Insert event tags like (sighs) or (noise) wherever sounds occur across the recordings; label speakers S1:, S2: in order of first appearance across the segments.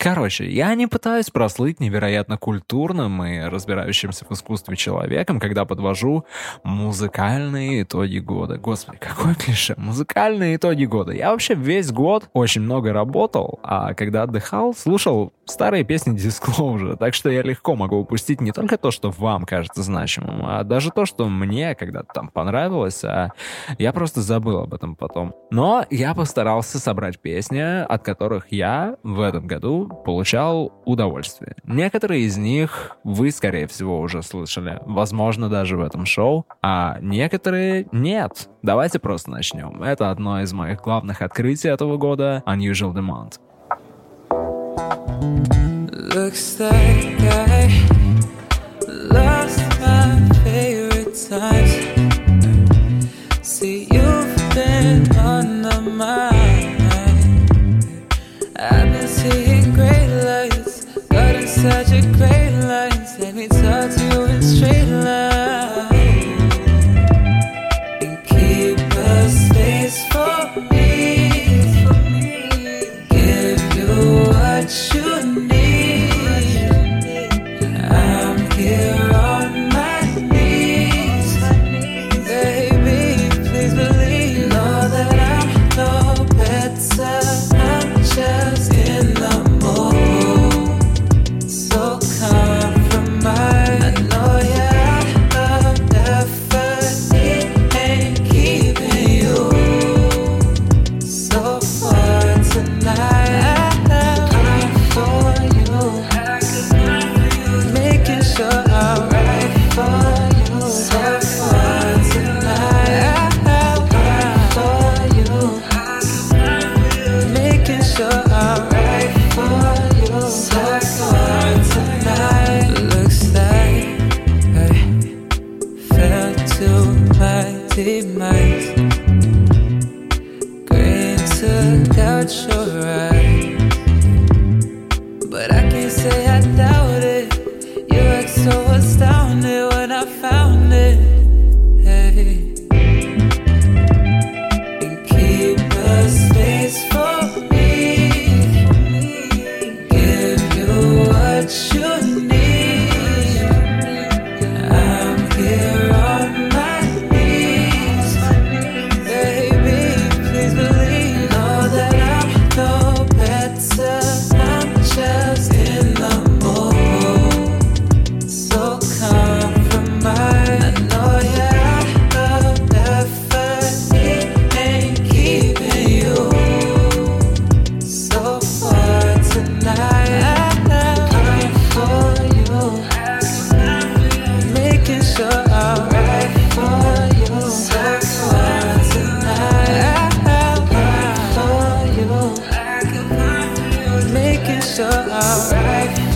S1: Короче, я не пытаюсь прослыть невероятно культурным и разбирающимся в искусстве человеком, когда подвожу музыкальные итоги года. Господи, какое клише. Музыкальные итоги года. Я вообще весь год очень много работал, а когда отдыхал, слушал старые песни Disclosure, так что я легко могу упустить не только то, что вам кажется значимым, а даже то, что мне когда-то там понравилось, а я просто забыл об этом потом. Но я постарался собрать песни, от которых я в этом году получал удовольствие. Некоторые из них вы, скорее всего, уже слышали, возможно, даже в этом шоу, а некоторые нет. Давайте просто начнем. Это одно из моих главных открытий этого года — Unusual Demand. Looks like I lost my favorite times. See, you've been on the mind. I've been seeing such a great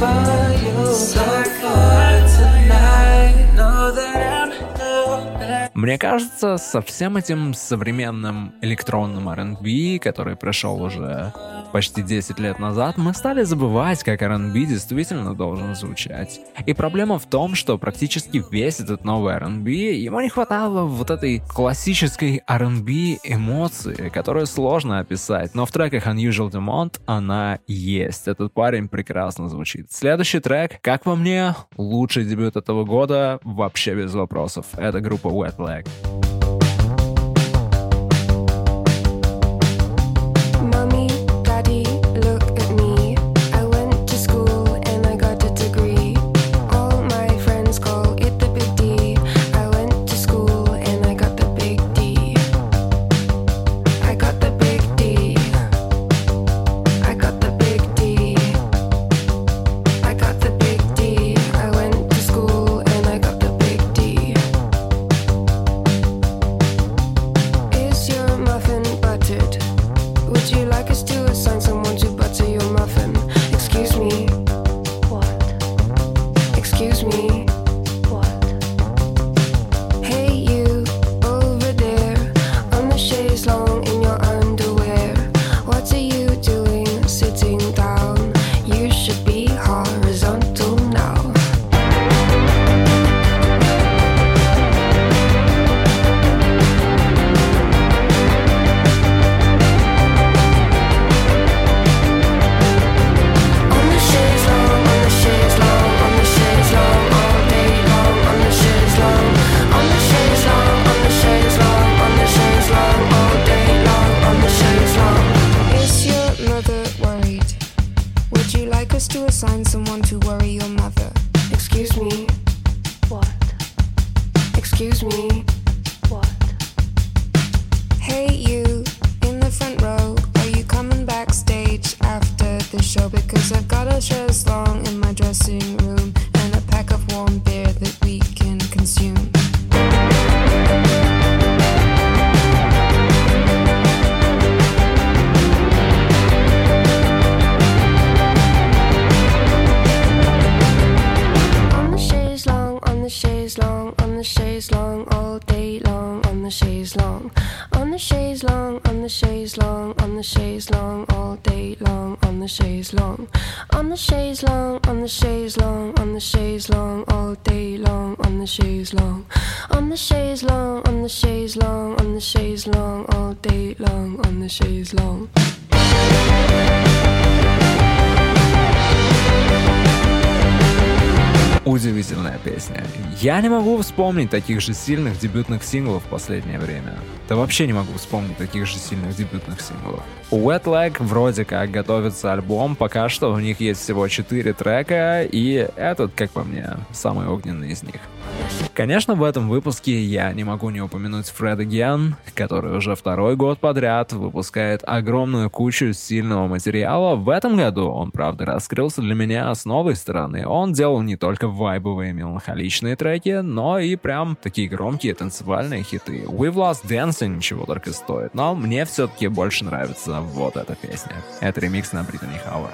S1: right мне кажется, со всем этим современным электронным R&B, который пришел уже почти 10 лет назад, мы стали забывать, как R&B действительно должен звучать. И проблема в том, что практически весь этот новый R&B, ему не хватало вот этой классической R&B эмоции, которую сложно описать, но в треках Unusual Demont она есть. Этот парень прекрасно звучит. Следующий трек, как по мне, лучший дебют этого года, вообще без вопросов. Это группа Wet Leg.
S2: Я не могу вспомнить таких же сильных дебютных синглов в последнее время. Да вообще не могу вспомнить таких же сильных дебютных синглов. У Wet Leg вроде как готовится альбом, пока что у них есть всего 4 трека, и этот, как по мне, самый огненный из них. Конечно, в этом выпуске я не могу не упомянуть Фреда Ген, который уже второй год подряд выпускает огромную кучу сильного материала. В этом году он, правда, раскрылся для меня с новой стороны. Он делал не только вайбовые меланхоличные треки, треки, но и прям такие громкие танцевальные хиты. We've Lost Dancing ничего только стоит, но мне все-таки больше нравится вот эта песня. Это ремикс на Британи Хауэр.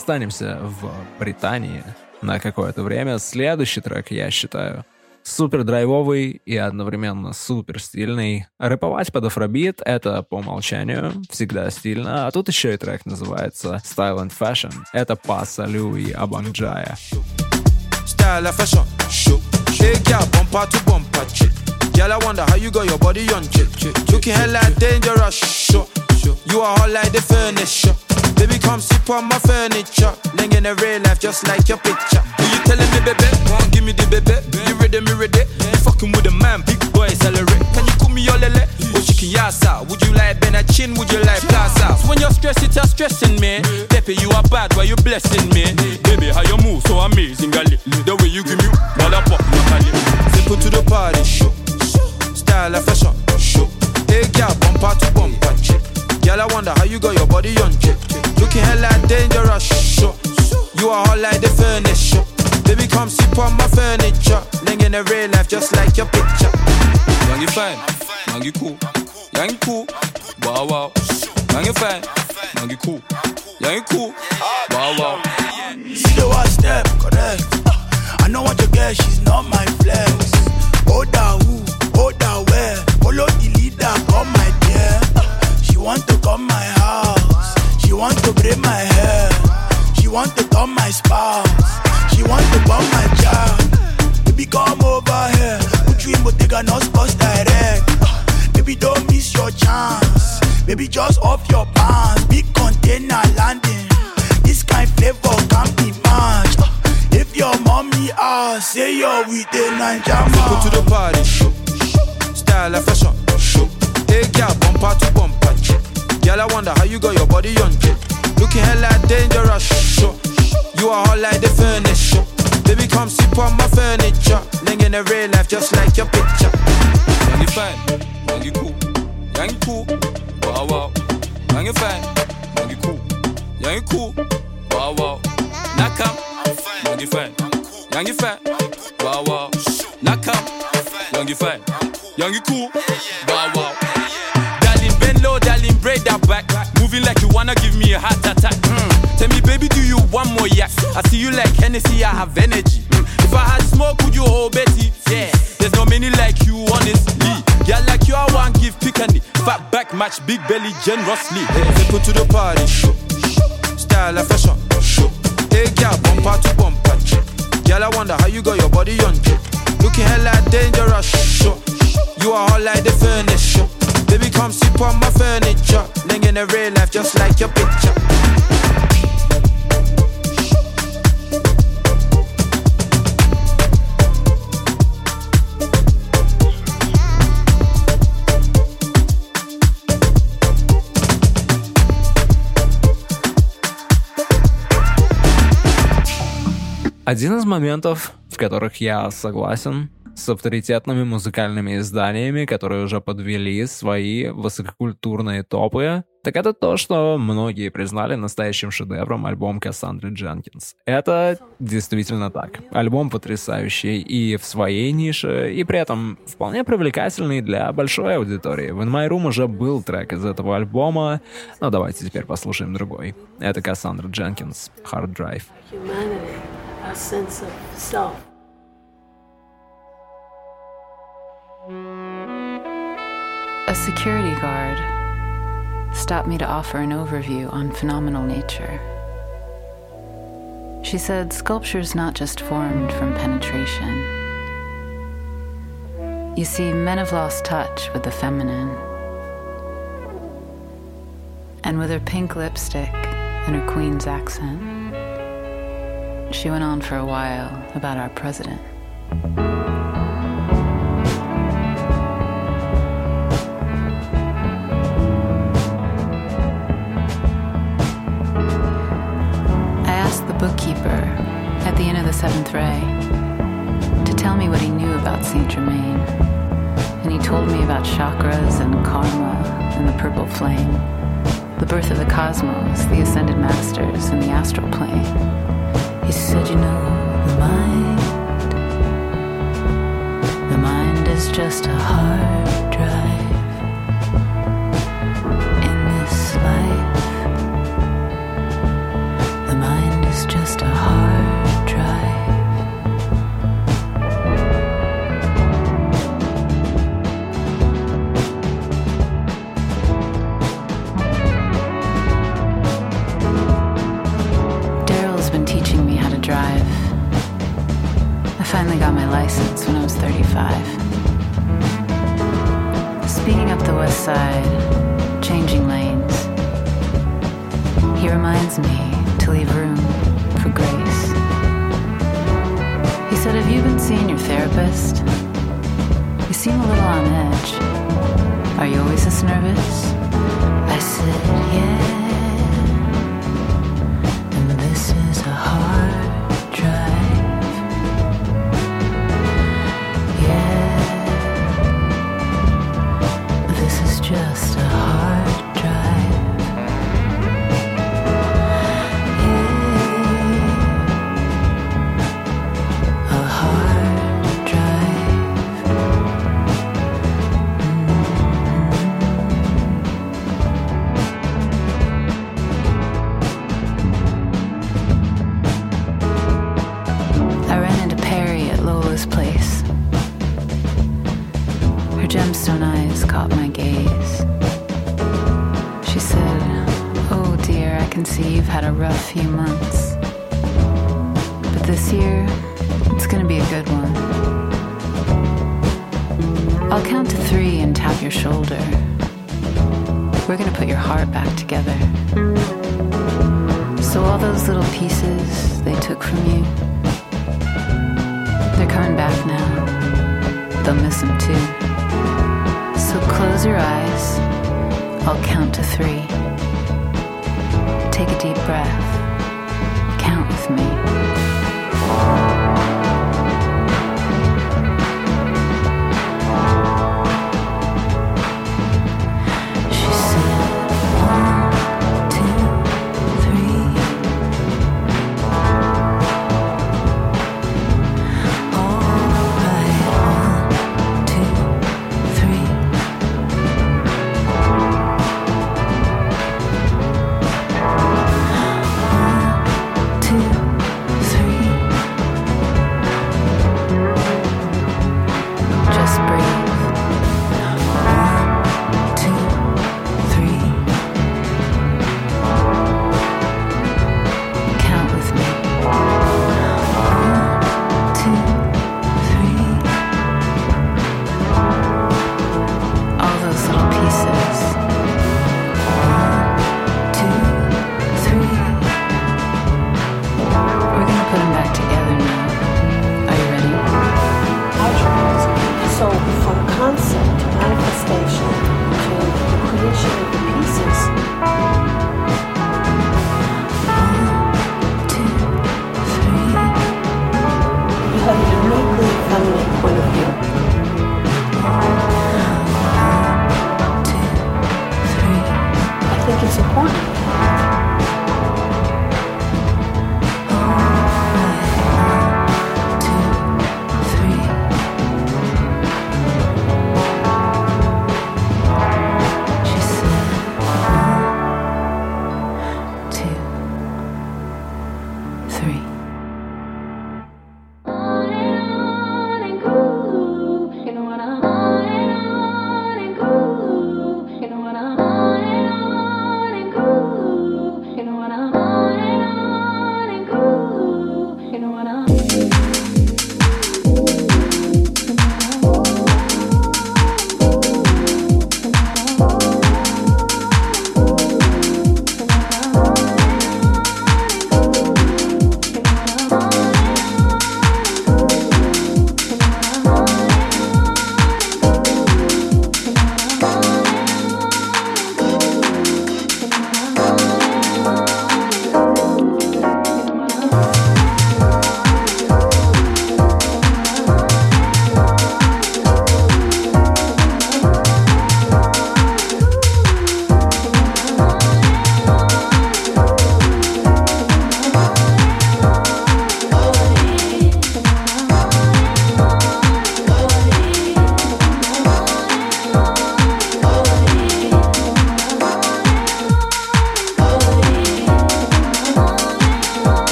S2: останемся в Британии на какое-то время. Следующий трек, я считаю,
S3: супер драйвовый и одновременно супер стильный. Рэповать под афробит — это по умолчанию всегда стильно, а тут еще и трек называется Style and Fashion. Это Паса Лю и Абанджая.
S4: Girl, I wonder how you got your body on, chick, chick. Looking hella dangerous, show. You are hot like the furniture. Baby, come sit on my furniture. Ling in the real life, just like your picture. Do you telling me, baby? On, give me the baby. You ready, me ready? You fucking with a man, big boy, accelerate. Can you call me your lele? Oh, chicken yassa. Would you like Benachin? Would you like Plaza? So when you're stressed, it's a stressing me. Pepe, you are bad, why you blessing me? Baby, how you move so amazing, gali. The way you give me, mother pop. Simple to the party, show. Style and fashion, show. Hey, girl, bumper to bumper. Girl, I wonder how you got your body on, chick. Looking hella dangerous, show. You are hot like the furniture. Baby, come sit on my furniture. Ling in the real life, just like your picture. Young, you fine. Young, you cool. Young, you cool. Wow, wow. Young, you fine. Young, you cool. Young, you cool. Wow, wow.
S5: See the one step, correct. I know what you get, she's not my flex. Hold her who, hold her where. Follow the leader, come come my house. She want to braid my hair. She want to come my spouse. She want to bomb my child. Baby, come over here. Put you in Bottega, not sports direct. Baby, don't miss your chance. Baby, just off your pants. Big container landing. This kind of flavor can't be matched. If your mommy asks, say you're with the Ninja
S4: Go to
S5: man.
S4: the party. Style and fashion. Hey, girl, bumper to bumper. Girl, I wonder how you got your body on, chick. Looking hella dangerous, show. You are hot like the furniture. Baby, come sit on my furniture. Ling in the real life, just like your picture. You fine. You cool. Young, you cool. Wow, wow. You fine. You cool. Young, you cool. Wow, wow. Young, you fine. You fine. Wow, wow. Young, you fine. Young, you cool. Wow, wow. Like you wanna give me a heart attack. Mm. Tell me, baby, do you want more yak? I see you like Hennessy, I have energy. Mm. If I had smoke, would you hold Betty? Yeah. There's no many like you, honestly. Yeah, like you, I want give picani. Fat back match, big belly generously. Hey, put to the party. Style and fashion. Hey, girl, bumper to bumper. Girl, I wonder how you got your body on. Looking hella dangerous. You are hot like the furniture. Come sit on my furniture. Ling in real life, just like your picture.
S3: Один из моментов, в которых я согласен с авторитетными музыкальными изданиями, которые уже подвели свои высококультурные топы, так это то, что многие признали настоящим шедевром альбом Кассандры Дженкинс. Это действительно так. Альбом потрясающий и в своей нише, и при этом вполне привлекательный для большой аудитории. В In My Room уже был трек из этого альбома, но давайте теперь послушаем другой. Это Кассандра Дженкинс, Hard Drive.
S6: humanity,
S7: security guard stopped me to offer an overview on phenomenal nature. She said sculpture's not just formed from penetration. You see, men have lost touch with the feminine. And with her pink lipstick and her queen's accent, she went on for a while about our president. Seventh ray to tell me what he knew about Saint Germain. And he told me about chakras and karma and the purple flame, the birth of the cosmos, the ascended masters, and the astral plane. He said, You know, the mind, the mind is just a hard license when I was 35. Speeding up the west side, changing lanes. He reminds me to leave room for grace. He said, Have you been seeing your therapist? You seem a little on edge. Are you always this nervous? I said, Yeah.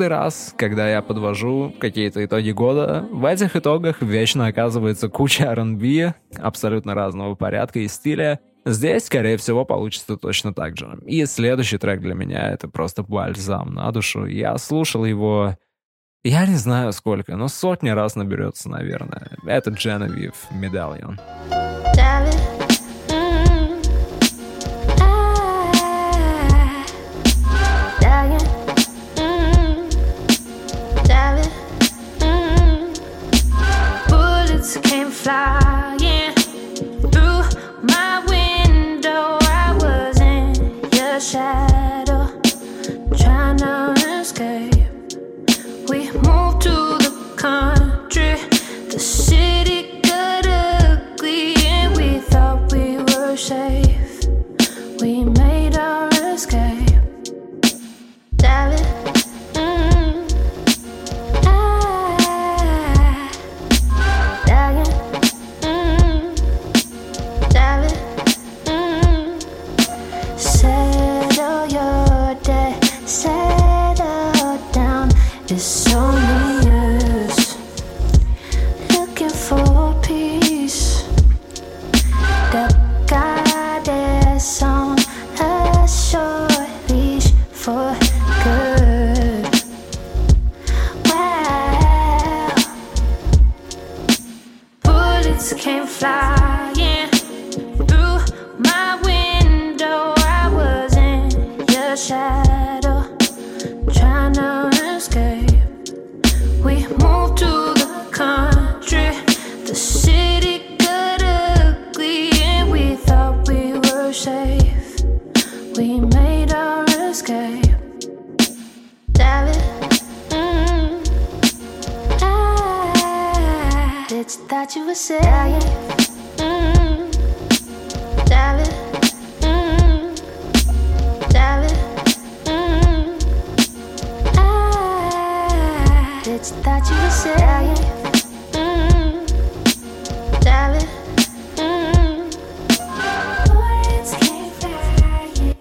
S3: Каждый раз, когда я подвожу какие-то итоги года, в этих итогах вечно оказывается куча R&B абсолютно разного порядка и стиля. Здесь, скорее всего, получится точно так же. И следующий трек для меня — это просто бальзам на душу. Я слушал его... Я не знаю сколько, но сотни раз наберется, наверное. Это Genevieve Medallion.
S8: David. Came flying through my window. I was in your shadow, trying to escape. We moved to the country. The city got ugly, and we thought we were safe. Flying through my window. I was in your shadow, trying to escape. We moved to the country. The city got ugly, and we thought we were safe. We made our escape. David. Mm. Ah. Thought you were saying.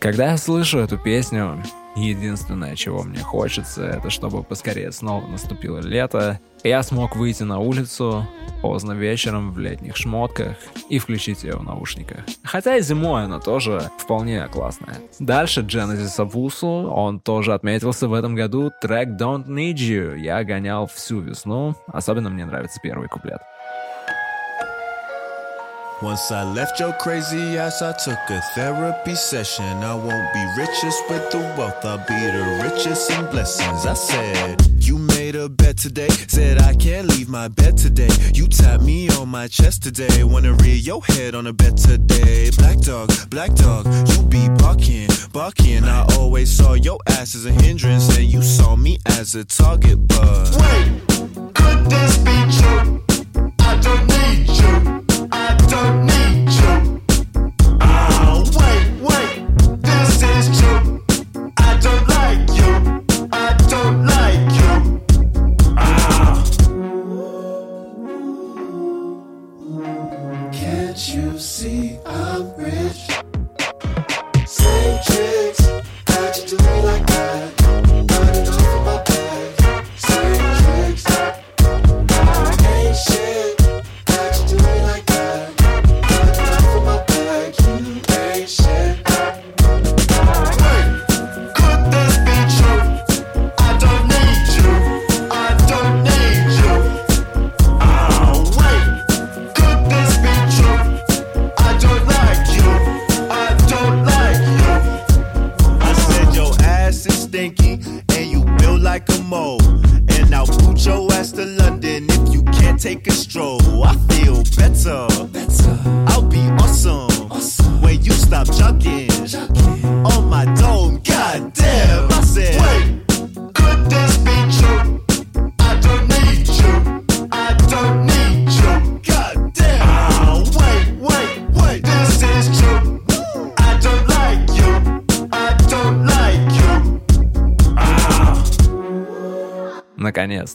S3: Когда я слышу эту песню, единственное, чего мне хочется, это чтобы поскорее снова наступило лето, и я смог выйти на улицу поздно вечером в летних шмотках и включить ее в наушниках. Хотя и зимой она тоже вполне классная. Дальше Genesis Авусу, он тоже отметился в этом году, трек Don't Need You. Я гонял всю весну, особенно мне нравится первый куплет.
S9: Once I left your crazy ass, I took a therapy session. I won't be richest with the wealth, I'll be the richest in blessings. I said, You made a bet today, said I can't leave my bed today. You tapped me on my chest today, wanna rear your head on a bed today. Black dog, black dog, you be barking, barking. I always saw your ass as a hindrance, and you saw me as a target, but.
S5: Wait, could this be true? I don't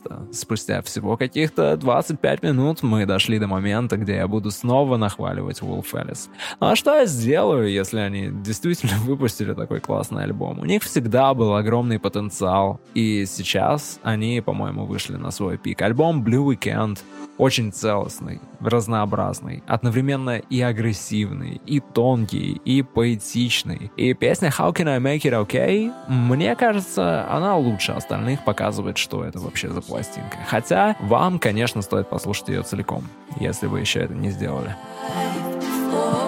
S3: podcast. Спустя всего каких-то 25 минут мы дошли до момента, где я буду снова нахваливать Wolf Alice. Ну а что я сделаю, если они действительно (laughs) выпустили такой классный альбом? У них всегда был огромный потенциал, и сейчас они, по-моему, вышли на свой пик. Альбом Blue Weekend очень целостный, разнообразный, одновременно и агрессивный, и тонкий, и поэтичный. И песня How Can I Make It Okay, мне кажется, она лучше остальных показывает, что это вообще за пластинка. Хотя вам, конечно, стоит послушать ее целиком, если вы еще это не сделали.
S8: Isn't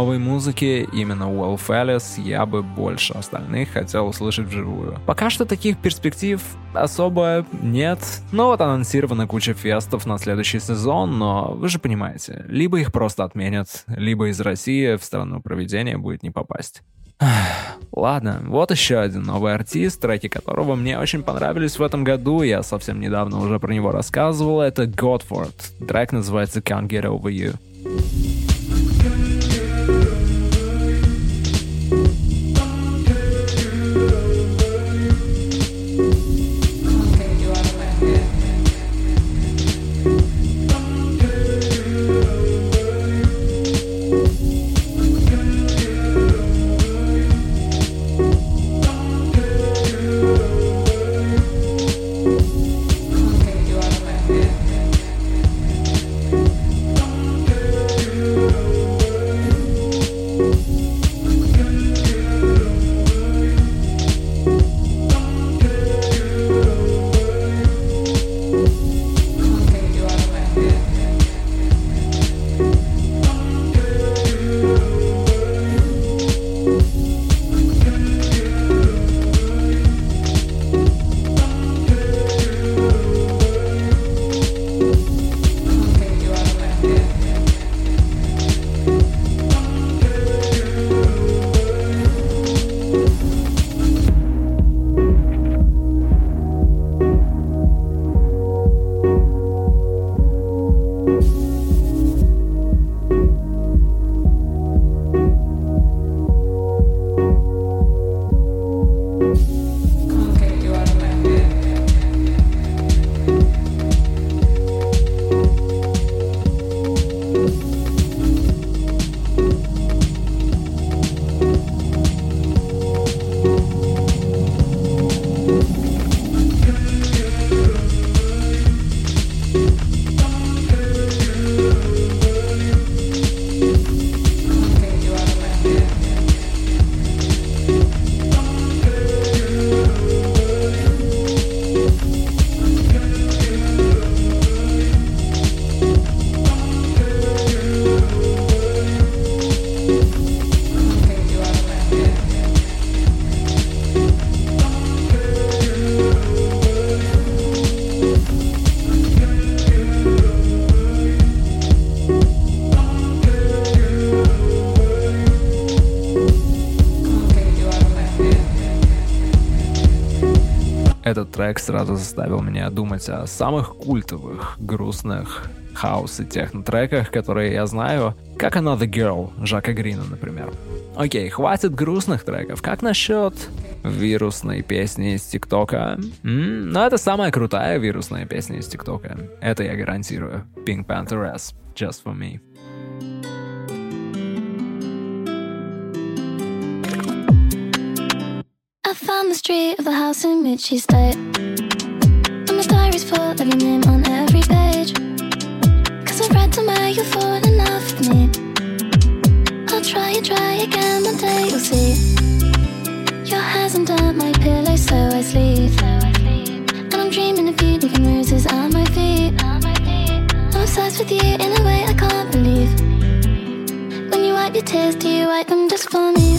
S3: новой музыки именно Wolf Alice я бы больше остальных хотел услышать вживую. Пока что таких перспектив особо нет. Но вот анонсирована куча фестов на следующий сезон, но вы же понимаете, либо их просто отменят, либо из России в страну проведения будет не попасть. Ладно, вот еще один новый артист, треки которого мне очень понравились в этом году, я совсем недавно уже про него рассказывал, это Godford. Трек называется Can't Get Over You. Сразу заставил меня думать о самых культовых, грустных хаос и техно-треках, которые я знаю, как Another Girl Жака Грина, например. Окей, хватит грустных треков. Как насчет вирусной песни из ТикТока? М, Ну, это самая крутая вирусная песня из ТикТока. Это я гарантирую. Pink Panther S. Just for me.
S10: I found the street of the house in which she stayed. And full of your name on every page. Cause I read somewhere you've fallen love with me. I'll try and try again one day you'll see. Your hair's under my pillow, so I sleep. And I'm dreaming of you leaving roses at my feet. I'm obsessed with you in a way I can't believe. When you wipe your tears, do you wipe them just for me,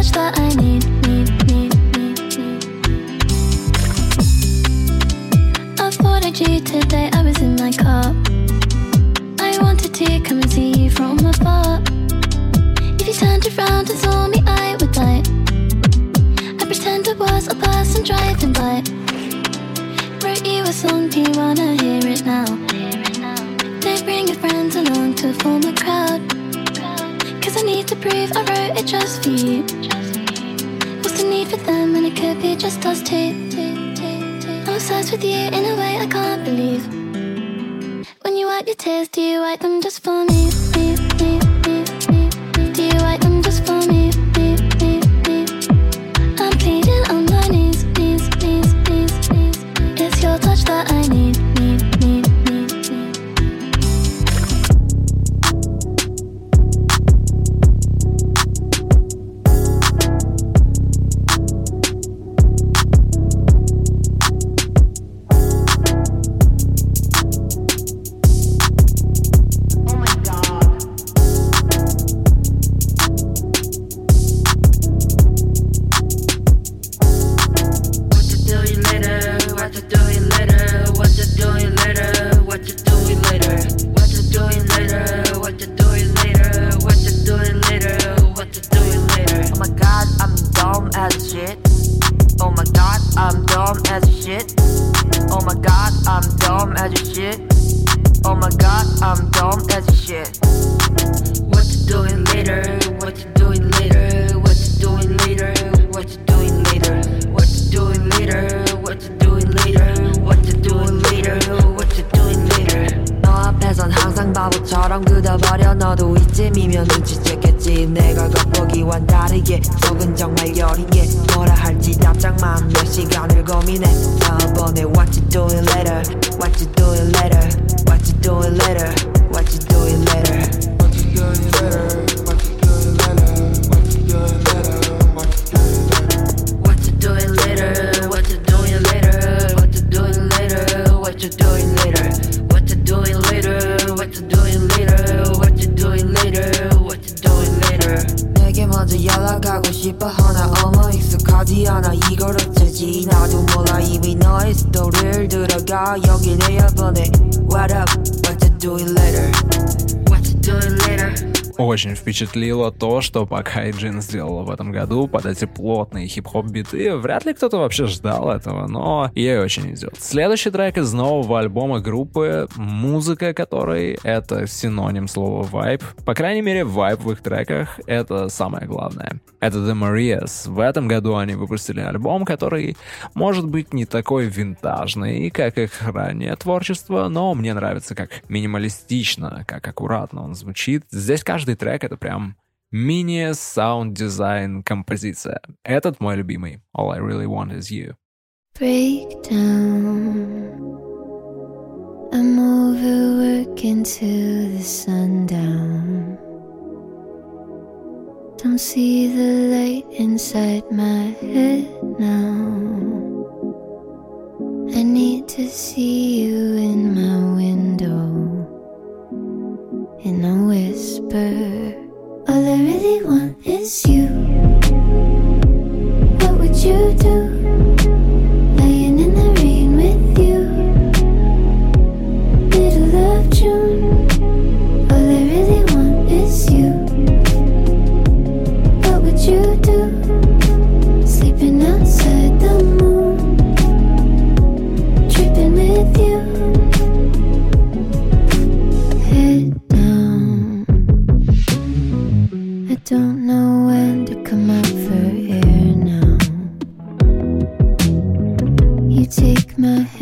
S10: Touch that I need, need, need, need, need. I thought you today, I was in my car. I wanted to come and see you from afar. If you turned around and saw me, I would die. I pretend I was a person driving by. Wrote you a song, do you wanna hear it now? Don't bring your friends along to form a crowd. Cause I need to prove I wrote it just for you. For them and it could be just us two? I'm obsessed with you in a way I can't believe. When you wipe your tears, do you wipe them just for me? Do you wipe them just for me? I'm pleading on my knees. It's your touch that I need,
S3: впечатлило то, что пока Джин сделала в этом году под эти плотные хип-хоп биты, вряд ли кто-то вообще ждал этого, но ей очень идет. Следующий трек из нового альбома группы, музыка которой это синоним слова вайб. По крайней мере, вайб в их треках — это самое главное. Это The Marias. В этом году они выпустили альбом, который может быть не такой винтажный, как их раннее творчество, но мне нравится как минималистично, как аккуратно он звучит. Здесь каждый трек — это прям мини-саунд-дизайн композиция. Этот мой любимый. All I Really Want Is You.
S10: Break down. back into the sundown. Don't see the light inside my head now. I need to see you in my window. In a whisper, all I really want is you. What would you do? Laying in the rain with you. Middle of June. My hand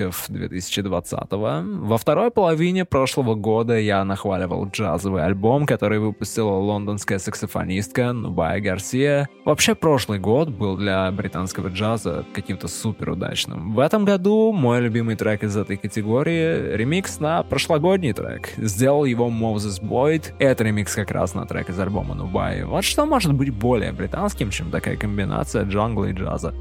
S3: отголосков 2020-го. Во второй половине прошлого года я нахваливал джазовый альбом, который выпустила лондонская саксофонистка Нубая Гарсия. Вообще, прошлый год был для британского джаза каким-то супер удачным. В этом году мой любимый трек из этой категории — ремикс на прошлогодний трек. Сделал его Moses Boyd. Это ремикс как раз на трек из альбома Нубай. Вот что может быть более британским, чем такая комбинация джангла и джаза.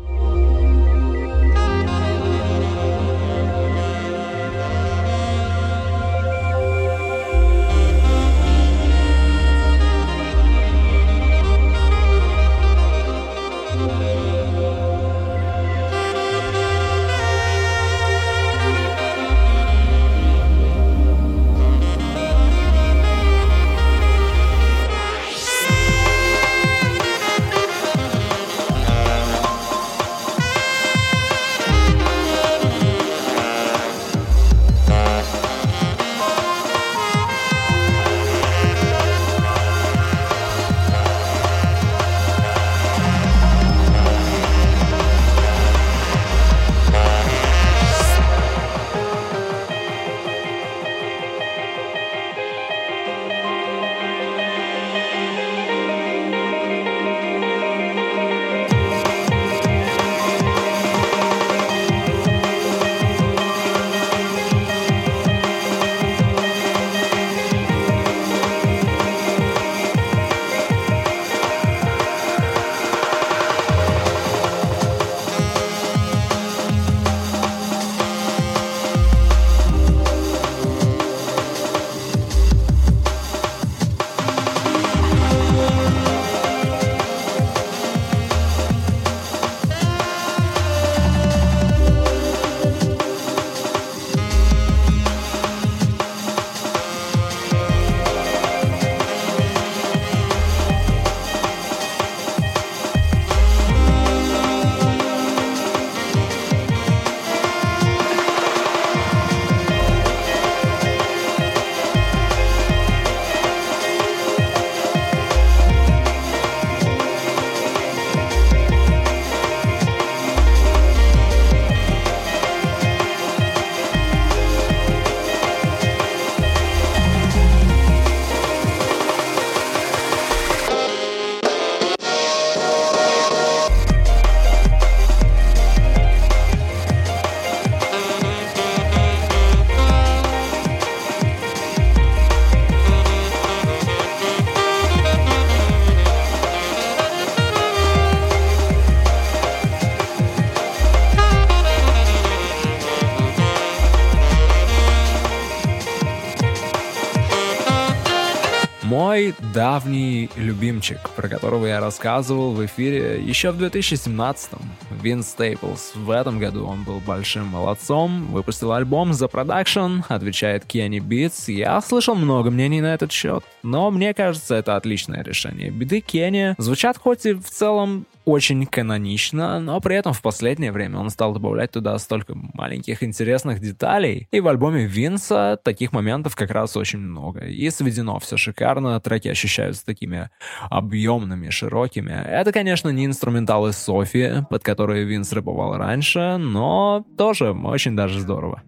S3: Давний любимчик, про которого я рассказывал в эфире еще в 2017-м. Вин Стейплс. В этом году он был большим молодцом, выпустил альбом The Production, отвечает Kenny Beats. Я слышал много мнений на этот счет, но мне кажется, это отличное решение. Биты Кенни звучат хоть и в целом очень канонично, но при этом в последнее время он стал добавлять туда столько маленьких интересных деталей. И в альбоме Винса таких моментов как раз очень много. И сведено все шикарно, треки ощущаются такими объемными, широкими. Это, конечно, не инструменталы Софи, под которые Винс рэповал раньше, но тоже очень даже здорово.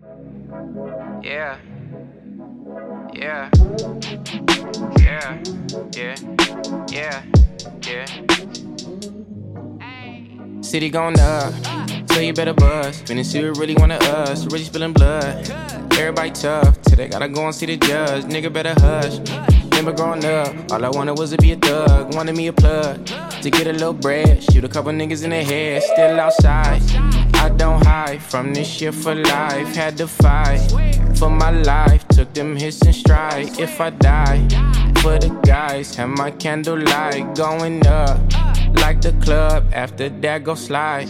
S11: Yeah. Yeah. Yeah. Yeah. Yeah. Yeah. City going up, so you better buzz. See who really wanna us, really spilling blood. Everybody tough, they gotta go and see the judge. Nigga better hush. Remember growing up, all I wanted was to be a thug. Wanted me a plug to get a little bread. Shoot a couple niggas in the head, still outside. I don't hide from this shit for life. Had to fight for my life. Took them hits and stride. If I die, for the guys, have my candlelight going up like the club. After that, go slide.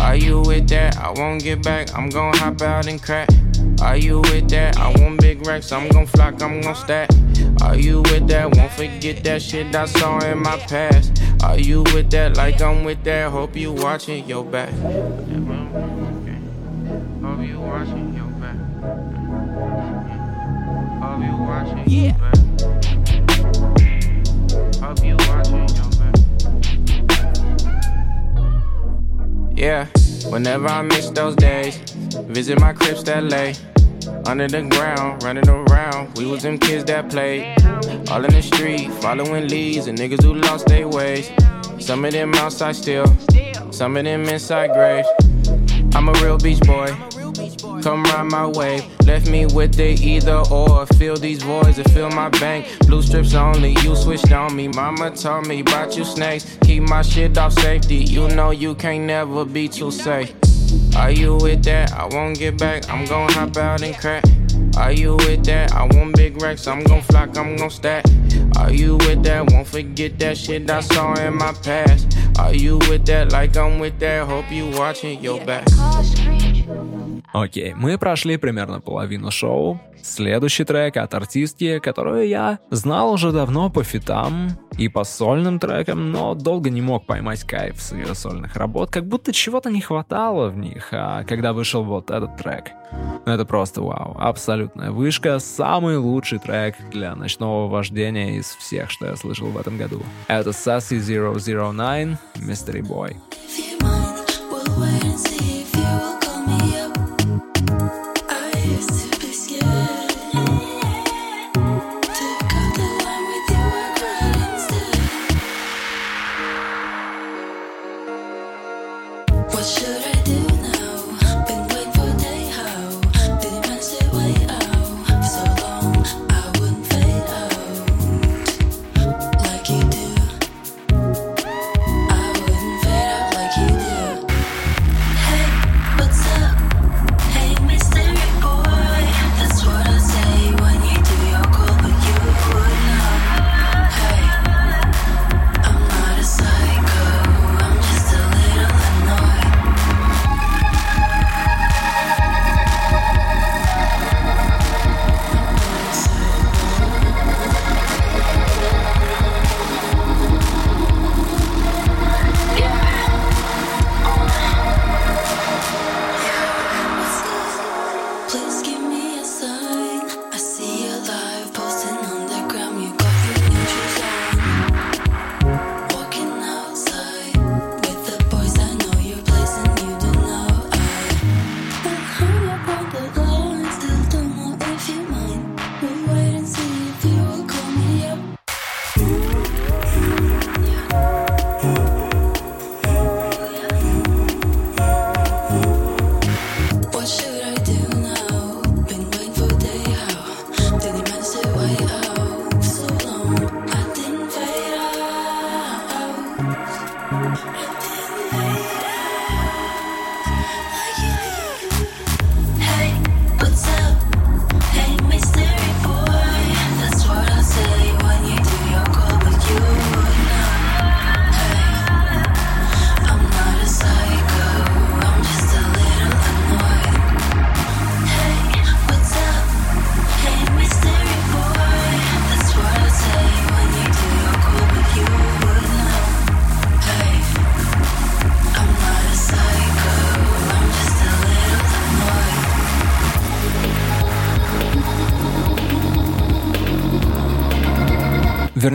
S11: Are you with that? I won't get back. I'm gon' hop out and crack. Are you with that? I want big racks. I'm gon' flock. I'm gon' stack. Are you with that? Won't forget that shit I saw in my past. Are you with that? Like I'm with that. Hope you watching your back. Hope you watching your back. Hope you watching your back. You watching. Yeah, whenever I miss those days, visit my cribs that lay under the ground, running around. We was them kids that played all in the street, following leads and niggas who lost their ways. Some of them outside still, some of them inside graves. I'm a real beach boy. Come ride my wave. Left me with the either or. Fill these voids and fill my bank. Blue strips only. You switched on me. Mama told me about you snakes. Keep my shit off safety. You know you can't never be too safe. Are you with that? I won't get back. I'm gon' hop out and crack. Are you with that? I want big racks. I'm gon' flock. I'm gon' stack. Are you with that? Won't forget that shit I saw in my past. Are you with that? Like I'm with that. Hope you watching your back.
S3: Окей, мы прошли примерно половину шоу. Следующий трек от артистки, которую я знал уже давно по фитам и по сольным трекам, но долго не мог поймать кайф с ее сольных работ, как будто чего-то не хватало в них, а когда вышел вот этот трек. Ну это просто вау, абсолютная вышка, самый лучший трек для ночного вождения из всех, что я слышал в этом году. Это Sassy 009, Mystery Boy.
S8: What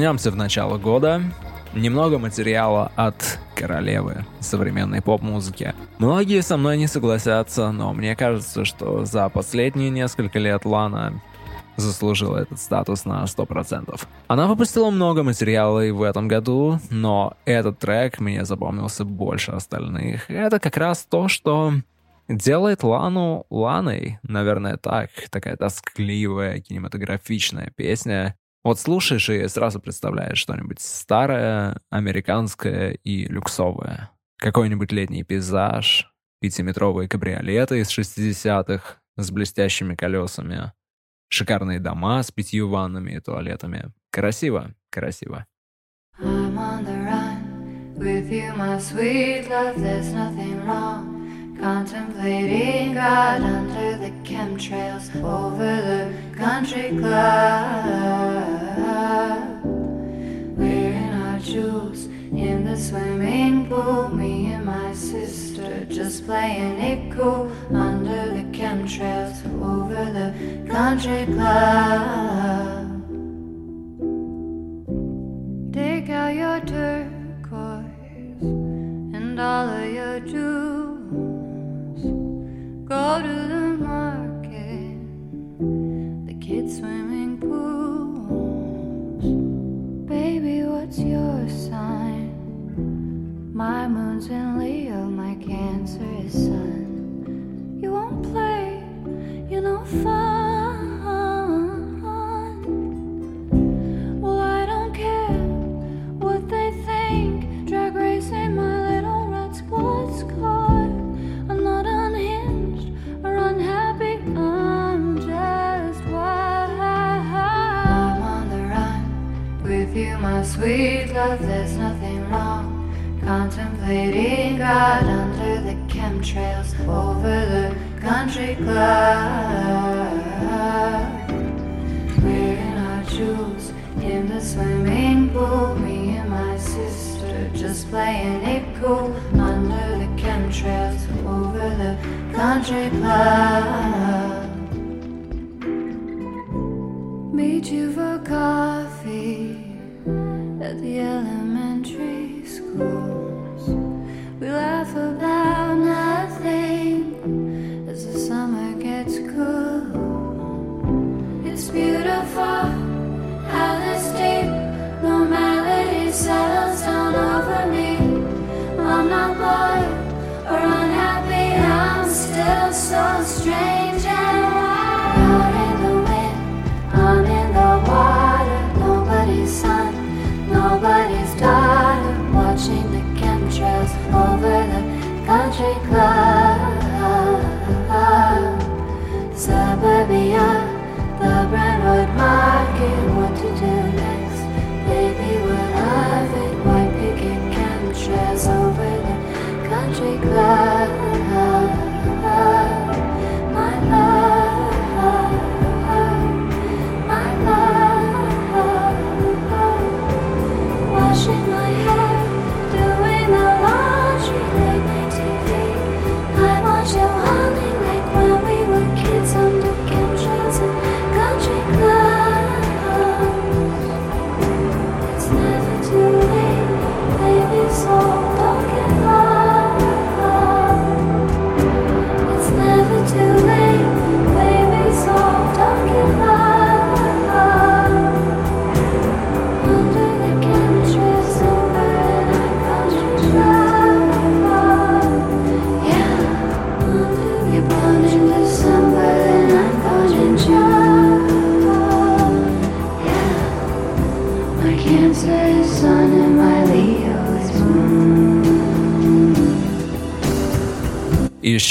S3: Вернемся в начало года. Немного материала от королевы современной поп-музыки. Многие со мной не согласятся, но мне кажется, что за последние несколько лет Лана заслужила этот статус на 100%. Она выпустила много материала и в этом году, но этот трек мне запомнился больше остальных. Это как раз то, что делает Лану Ланой. Наверное, так. Такая тоскливая, кинематографичная песня. Вот слушаешь и сразу представляешь что-нибудь старое, американское и люксовое. Какой-нибудь летний пейзаж, пятиметровые кабриолеты из 60-х с блестящими колесами, шикарные дома с пятью ваннами и туалетами. Красиво, красиво.
S12: I'm on the run with you, my sweet love. There's nothing wrong. Contemplating God under the chemtrails over the country club. Wearing our jewels in the swimming pool. Me and my sister just playing it cool under the chemtrails over the country club. Take out your turquoise and all of your jewels. Go to the market, the kids' swimming pools. Baby, what's your sign? My moon's in Leo, my Cancer is Sun. You won't play, you know, fun. Sweet love. There's nothing wrong. Contemplating God under the chemtrails over the country club. Wearing our jewels in the swimming pool. Me and my sister just playing it cool under the chemtrails over the country club.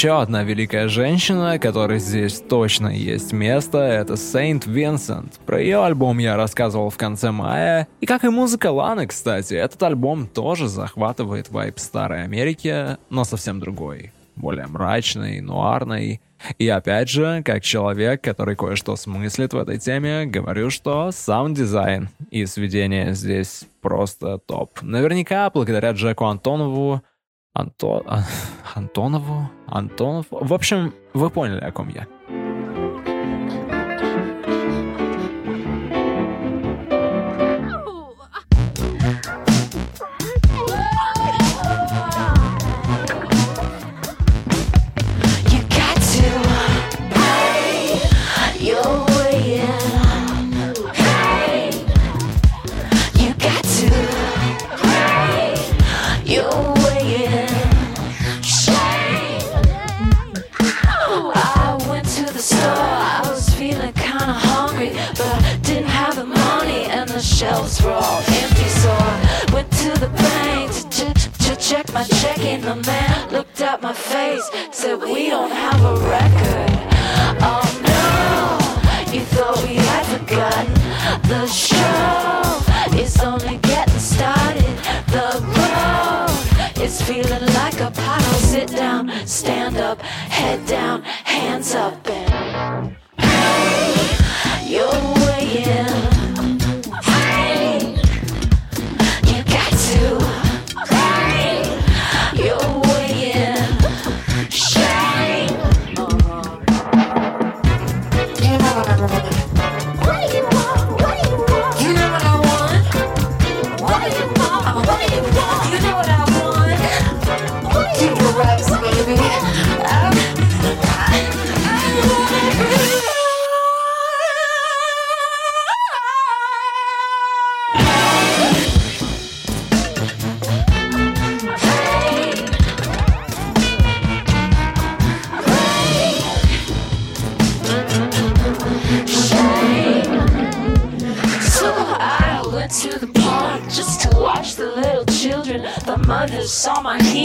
S3: Еще одна великая женщина, которой здесь точно есть место, это Сейнт Винсент. Про ее альбом я рассказывал в конце мая. И как и музыка Ланы, кстати, этот альбом тоже захватывает вайп старой Америки, но совсем другой. Более мрачный, нуарный. И опять же, как человек, который кое-что смыслит в этой теме, говорю, что саунд-дизайн и сведение здесь просто топ. Наверняка благодаря Джеку Антонову Анто... (laughs) Антонову? Антонов? В общем, вы поняли, о ком я.
S13: Ch- my check checking. The man looked at my face, said, We don't have a record. Oh no, you thought we had forgotten. The show is only getting started. The road is feeling like a puddle. Sit down, stand up, head down, hands up,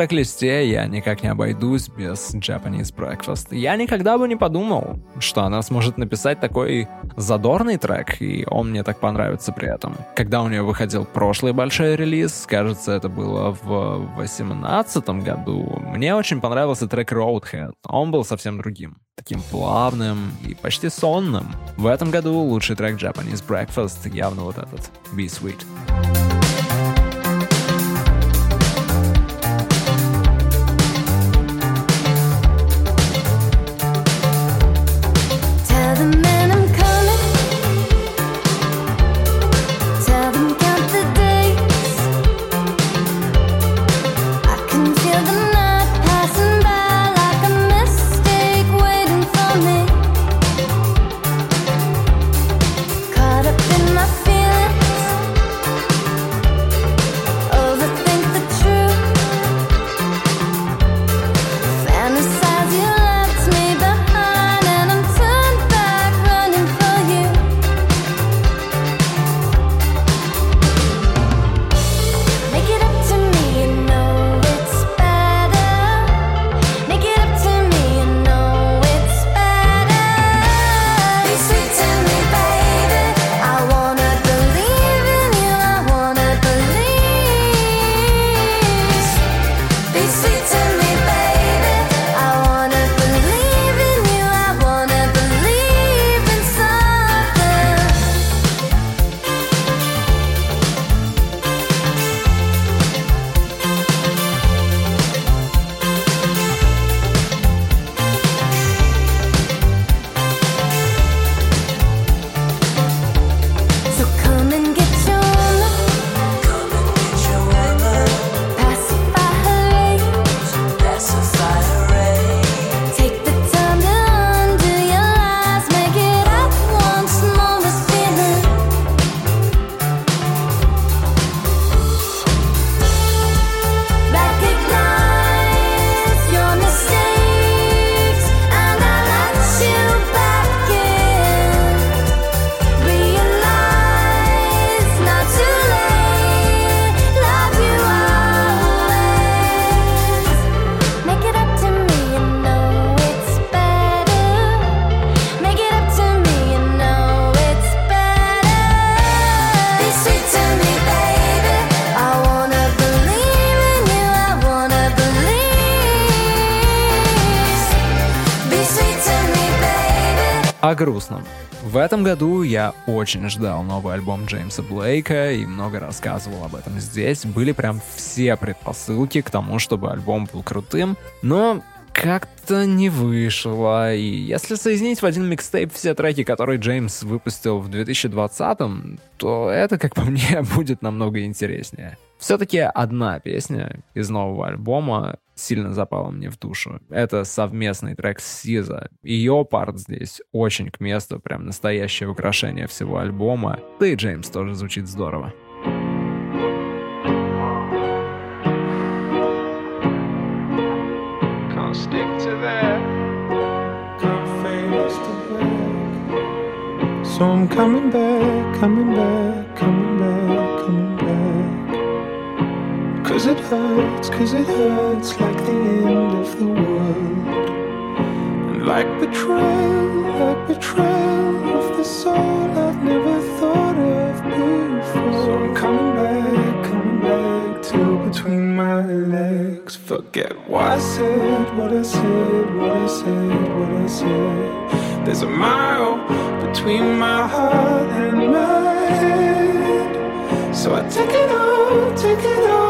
S14: Трек-листе я никак не обойдусь без Japanese Breakfast. Я никогда бы не подумал, что она сможет написать такой задорный трек, и он мне так понравится при этом. Когда у нее выходил прошлый большой релиз, кажется, это было в 2018 году, мне очень понравился трек Roadhead. Он был совсем другим. Таким плавным и почти сонным. В этом году лучший трек Japanese Breakfast явно вот этот. Be Sweet. Грустном. В этом году я очень ждал новый альбом Джеймса Блейка и много рассказывал об этом здесь. Были прям все предпосылки к тому, чтобы альбом был крутым, но как-то не вышло. И если соединить в один микстейп все треки, которые Джеймс выпустил в 2020, то это, как по мне, (laughs) будет намного интереснее. Все-таки одна песня из нового альбома сильно запала мне в душу. Это совместный трек с Сиза. Ее парт здесь очень к месту, прям настоящее украшение всего альбома. Да и Джеймс тоже звучит здорово.
S15: Stick to that. So I'm coming back, coming back, coming back, coming back. Cause it hurts, cause it hurts like the end of the world. And like betrayal, like betrayal of the soul I've never thought of before. So I'm coming back, coming back to between my legs. Forget what I said, what I said, what I said, what I said. There's a mile between my heart and my head. So I take it all, take it all,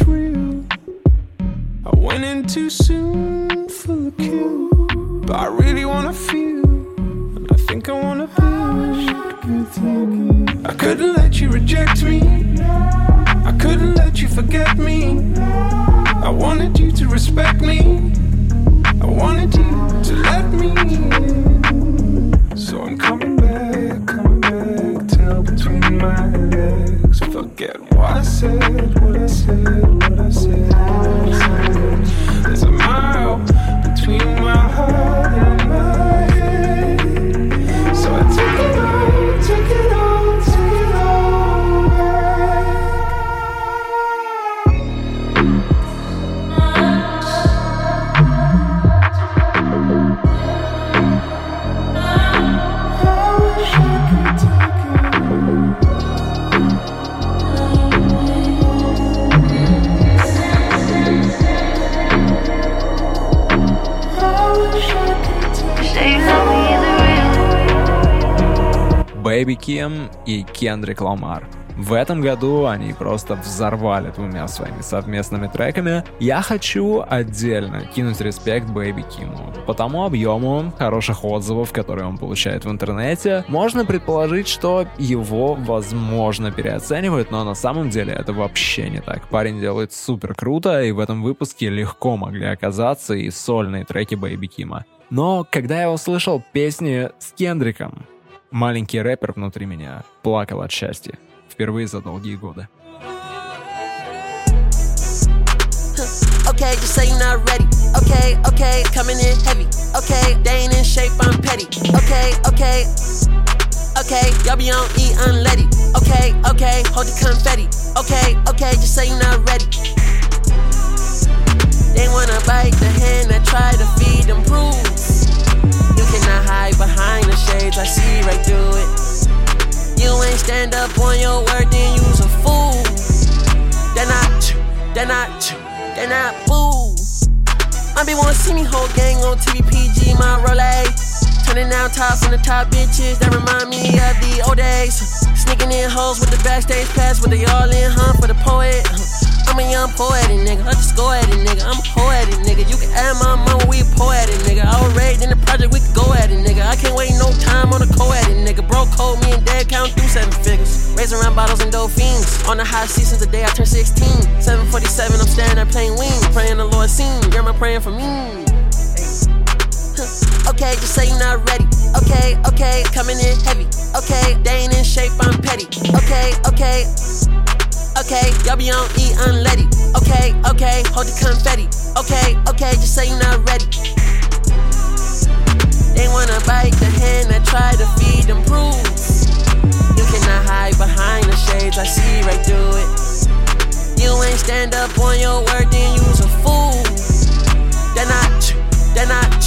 S16: I went in too soon for the kill, but I really wanna feel, and I think I wanna be.
S15: I couldn't let you reject me. I couldn't let you forget me. I wanted you to respect me. I wanted you to let me in. So I'm coming. What I said, what I said, what I said,
S3: Ким и Кендрик Ламар. В этом году они просто взорвали двумя своими совместными треками. Я хочу отдельно кинуть респект Бэйби Киму. По тому объему хороших отзывов, которые он получает в интернете, можно предположить, что его, возможно, переоценивают, но на самом деле это вообще не так. Парень делает супер круто, и в этом выпуске легко могли оказаться и сольные треки Бэйби Кима. Но когда я услышал песни с Кендриком, маленький рэпер внутри меня плакал от счастья. Впервые за долгие годы.
S17: Okay, just say you're not ready. Okay, okay, coming in heavy. Okay, they ain't in shape, I'm petty. Okay, okay, okay, y'all be on E unleady. Okay, okay, hold the confetti. Okay, okay, just say you're not ready. They wanna bite the hand that try to feed them rules. Up on your word, then you's a fool. They're not, they're not, they're not boo. I be wanna see me whole gang on TV PG, my Rolex. Turning down tops and the top bitches that remind me of the old days. Sneaking in hoes with the backstage pass, with they all in, huh? For the poet. I'm a young poetic nigga, go at it, nigga. I'm a poetic nigga. You can add my mama, we poetic nigga. Raised in the project, we can go at it, nigga. I can't wait no time on a co-edit, nigga. Bro, cold me and dad count through seven figures. Raising around bottles and dolphins. On the high seat since the day I turned 16. 747, I'm staring at playing wings. Praying the Lord seen. Grandma praying for me. Okay, just say you're not ready. Okay, okay, coming in heavy. Okay, they ain't in shape, I'm petty. Okay, okay, okay, y'all be on E unleady. Okay, okay, hold the confetti. Okay, okay, just say you're not ready. They wanna bite the hand that try to feed them rules. You cannot hide behind the shades, I see right through it. You ain't stand up on your word, then you's a fool. They're not, they're not,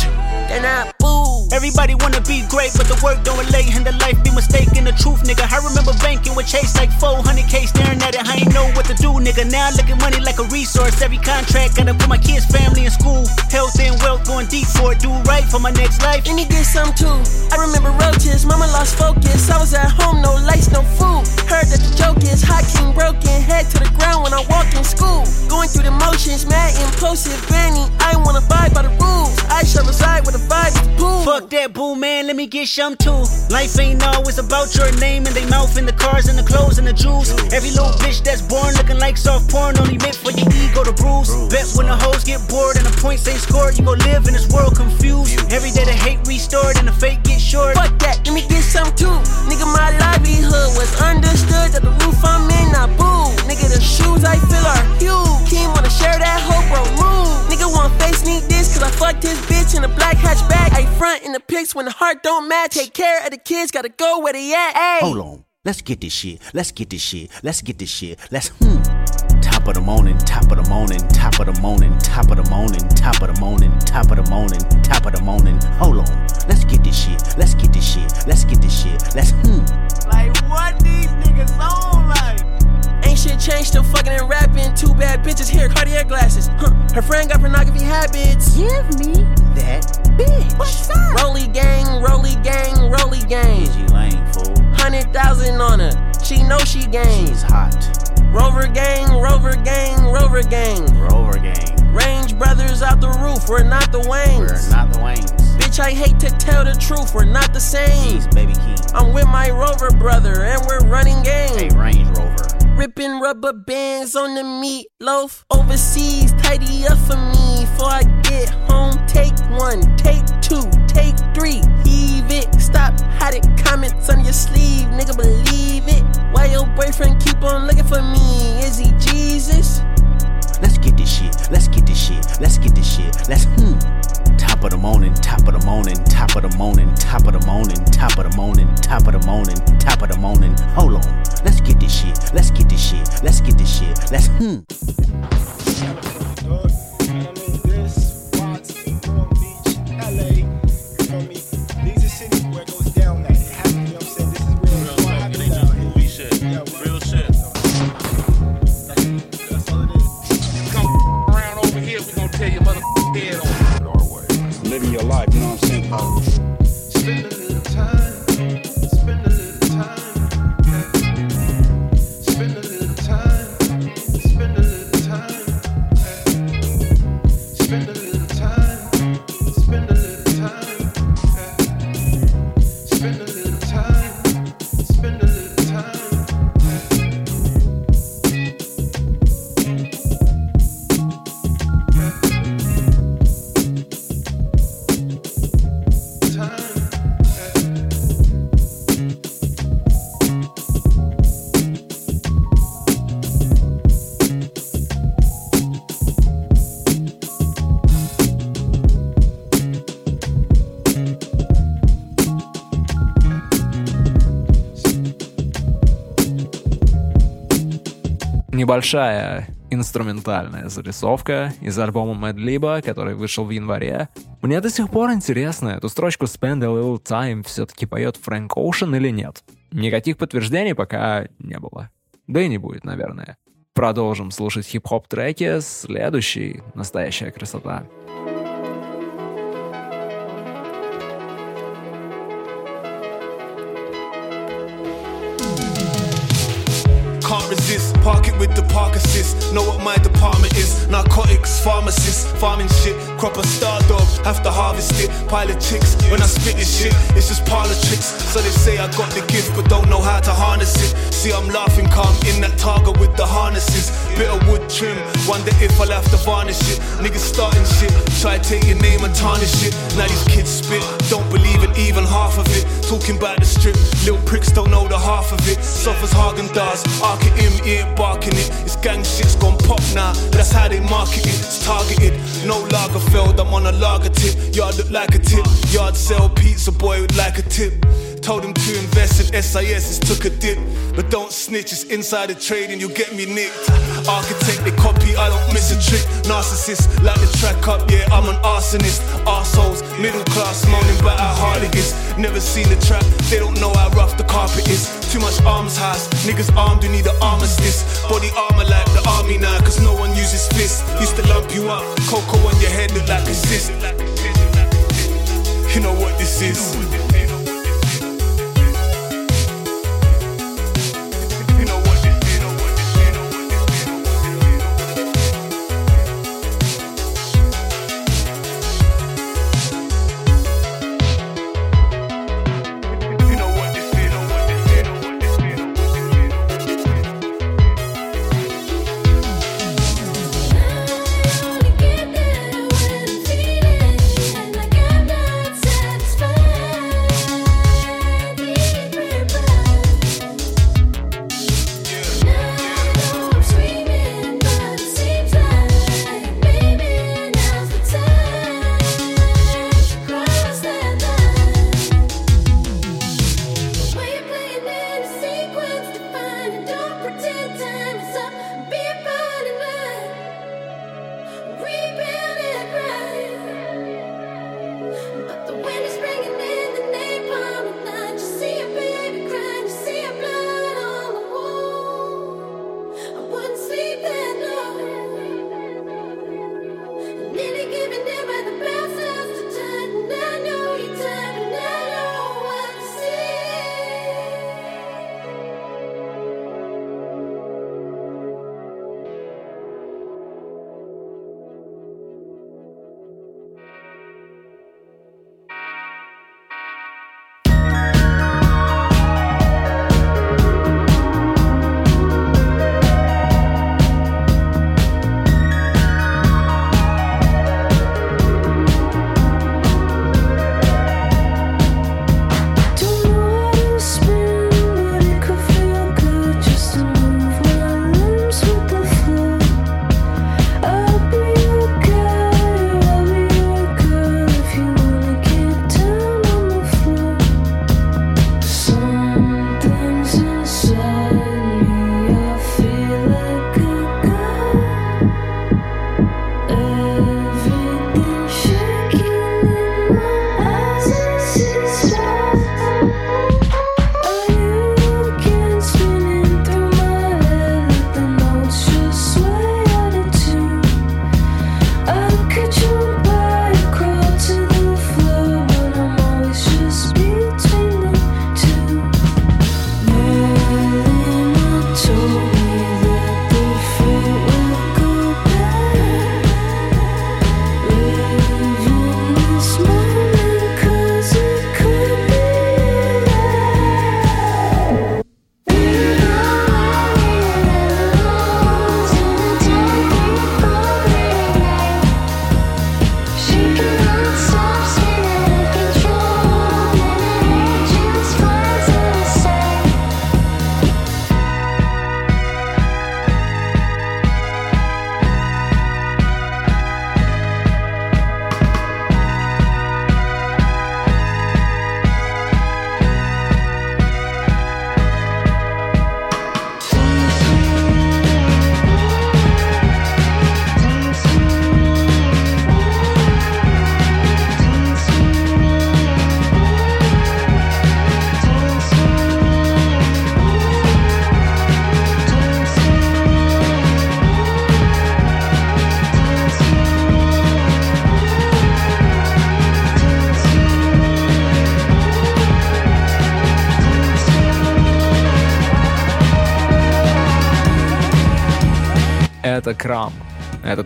S17: they're not boo.
S18: Everybody wanna be great, but the work don't relate, and the life be mistaken. The truth, nigga. I remember banking with Chase like 400k, staring at it. I ain't know what to do, nigga. Now I look at money like a resource. Every contract gotta put my kids' family and school. Health and wealth going deep for it. Do right for my next life.
S17: And he get some too. I remember roaches, mama lost focus. I was at home, no lights, no food. Heard that the joke is hot king broken, head to the ground when I walk in school. Going through the motions, mad impulsive, Benny. I wanna abide by the rules. I shall reside with the vibe is pool.
S18: Fuck that boo, man. Let me get some too. Life ain't always about your name and they mouth and the cars and the clothes and the jewels. Every little bitch that's born looking like soft porn only meant for your ego to bruise. Bet when the hoes get bored and the points ain't scored, you gon' live in this world confused. Every day the hate restored and the fake get short.
S17: Fuck that, let me get some too. Nigga, my livelihood was understood that the roof I'm in, not boo. Nigga, the shoes I feel are huge. King wanna share that hope, bro, move. Nigga want face need this, cause I fucked his bitch in a black hatchback. I front in the pics when the heart don't match. Take care of the kids, gotta go where they at. Ayy.
S19: Hold on. Let's get this shit. Let's get this shit. Let's get this shit. Let's hmm. Top of the morning, top of the morning, top of the morning, top of the morning, top of the morning, top of the morning, top of the morning. Hold on. Let's get this shit. Let's get this shit. Let's get this shit. Let's hmm.
S18: Like what these niggas on like?
S17: Ain't shit changed, still fucking and rapping. Two bad bitches here, Cartier glasses. Huh. Her friend got pornography habits.
S19: Give me that bitch.
S17: What's up? Rolly gang, rolly gang, rolly gang.
S19: Is you lame fool?
S17: Hundred thousand on her. She know she gang.
S19: She's hot.
S17: Rover gang, Rover gang, Rover gang.
S19: Rover gang.
S17: Range brothers out the roof, we're not the Waynes.
S19: We're not the Waynes.
S17: Bitch, I hate to tell the truth, we're not the same.
S19: baby king.
S17: I'm with my Rover brother, and we're running game.
S19: Hey, Range Rover.
S17: Ripping rubber bands on the meatloaf. Overseas, tidy up for me before I get home. Take one, take two, take three. Heave it, stop hiding comments on your sleeve, nigga. Believe it. Why your boyfriend keep on looking for me? Is he Jesus?
S19: Let's get this shit. Let's get this shit. Let's get this shit. Let's hmm. Top of the morning, top of the morning, top of the morning, top of the morning, top of the morning, top of the morning.
S3: Небольшая инструментальная зарисовка из альбома Mad Liba, который вышел в январе. Мне до сих пор интересно, эту строчку Spend a Little Time все-таки поет Фрэнк Оушен или нет. Никаких подтверждений пока не было. Да и не будет, наверное. Продолжим слушать хип-хоп треки. Следующий — настоящая красота.
S20: With the park assist. Know what my department is. Narcotics, pharmacist, farming shit. Crop a star dog, have to harvest it. Pile of chicks, when I spit this shit, it's just parlor tricks. So they say I got the gift, but don't know how to harness it. See, I'm laughing calm in that target with the harnesses. Bit of wood trim, wonder if I'll have to varnish it. Niggas starting shit, try to take your name and tarnish it. Now these kids spit, don't believe in even half of it. Talking about the strip, little pricks don't know the half of it. Suffers Hagen does, arc it in, ain't barking it. It's gang shit's gone pop now, that's how they market it. It's targeted, no Lagerfeld, I'm on a lager tip. Yard look like a tip, yard sell pizza boy would like a tip. Told him to invest in SIS, it's took a dip. But don't snitch, it's insider trading, you'll get me nicked. Architect, they copy, I don't miss a trick. Narcissist, like the track up, yeah, I'm an arsonist. Arseholes, middle class, moaning about how it is. Never seen the trap, they don't know how rough the carpet is. Too much arms house, niggas armed, you need an armistice. Body armor like the army now, cause no one uses fists. Used to lump you up, cocoa on your head look like a cyst. You know what this is.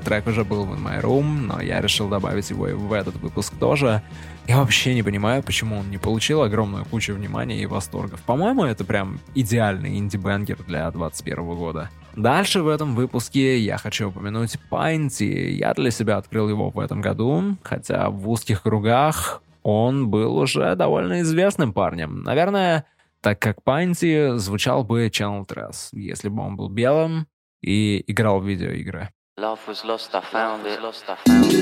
S3: Трек уже был в In My Room, но я решил добавить его и в этот выпуск тоже. Я вообще не понимаю, почему он не получил огромную кучу внимания и восторгов. По-моему, это прям идеальный инди-бенгер для 21 года. Дальше в этом выпуске я хочу упомянуть Пайнти. Я для себя открыл его в этом году, хотя в узких кругах он был уже довольно известным парнем. Наверное, так как Пайнти звучал бы Channel Tress, если бы он был белым и играл в видеоигры.
S21: Love was lost, I found it. Lost, I found it.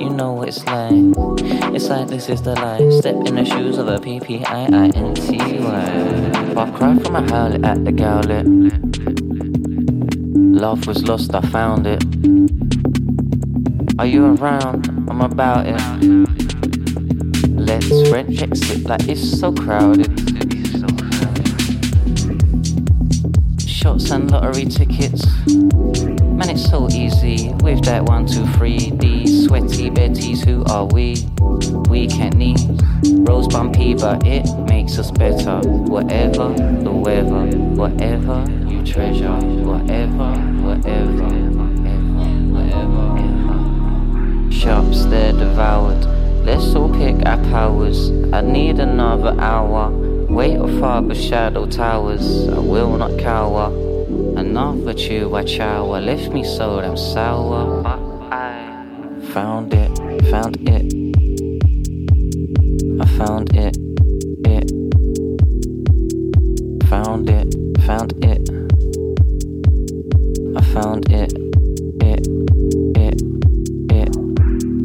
S21: You know what it's like. It's like this is the life. Step in the shoes of a P-P-I-I-N-T-Y. Far cry from a howlet at the gowlet. Love was lost, I found it. Are you around? I'm about it. Let's French exit like it's so crowded. Shots and lottery tickets. Man, it's so easy with that one, two, three. These sweaty betties, who are we? We can't need rose bumpy, but it makes us better. Whatever the weather, whatever you treasure, whatever, whatever, whatever, whatever. Shops, they're devoured. Let's all pick our powers. I need another hour. Wait or far shadow towers. I will not cower. Another chew I chower. Left me so damn sour. But I found it, found it. I found it, it. Found it, found it. I found it,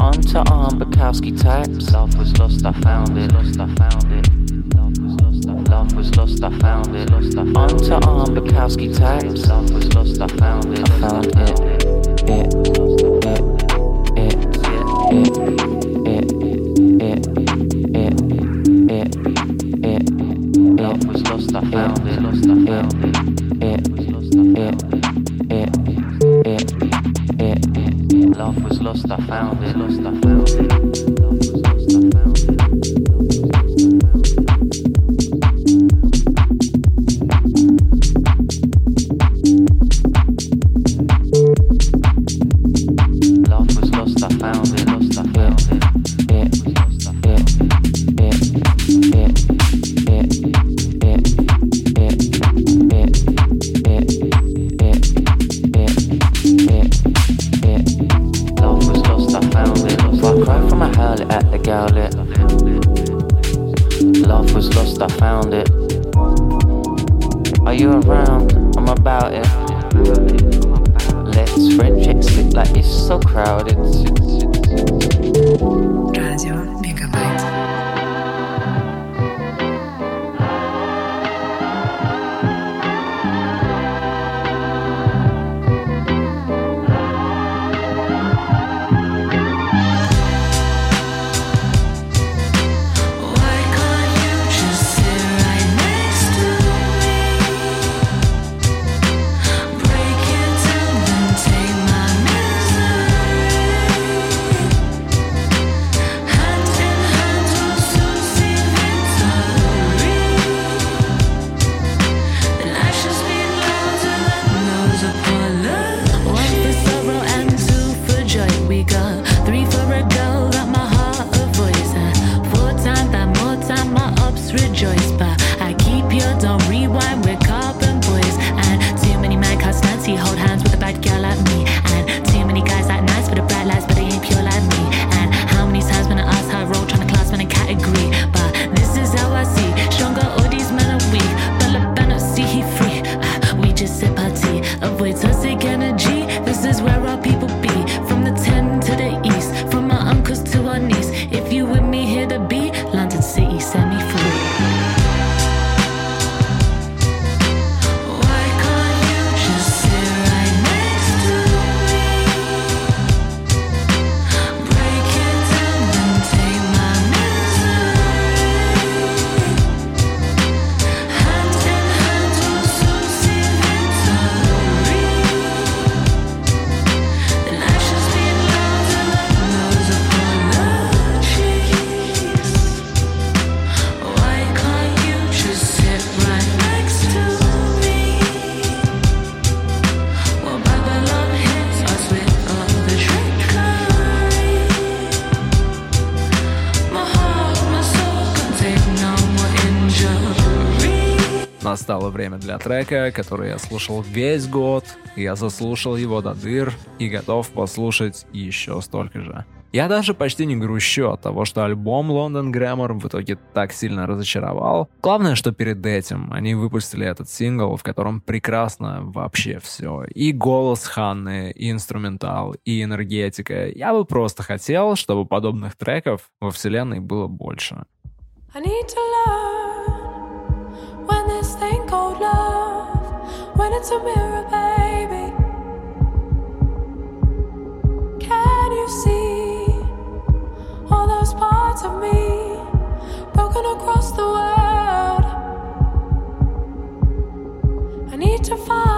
S21: Onto arm Bukowski types. Love was lost, I found it, lost, I found it. Love was lost, I Love was lost, I found it, lost, I found it. Onto arm Bukowski types. Love was lost, I found it, I found it, it, it, it, it, it, it, it, it, it. Love was lost, I found it, lost, I found it. It, it, it, I found it, lost, I found it.
S3: для трека, который я слушал весь год. Я заслушал его до дыр и готов послушать еще столько же. Я даже почти не грущу от того, что альбом London Grammar в итоге так сильно разочаровал. Главное, что перед этим они выпустили этот сингл, в котором прекрасно вообще все. И голос Ханны, и инструментал, и энергетика. Я бы просто хотел, чтобы подобных треков во вселенной было больше.
S8: I need to love It's a mirror, baby. Can you see all those parts of me broken across the world? I need to find.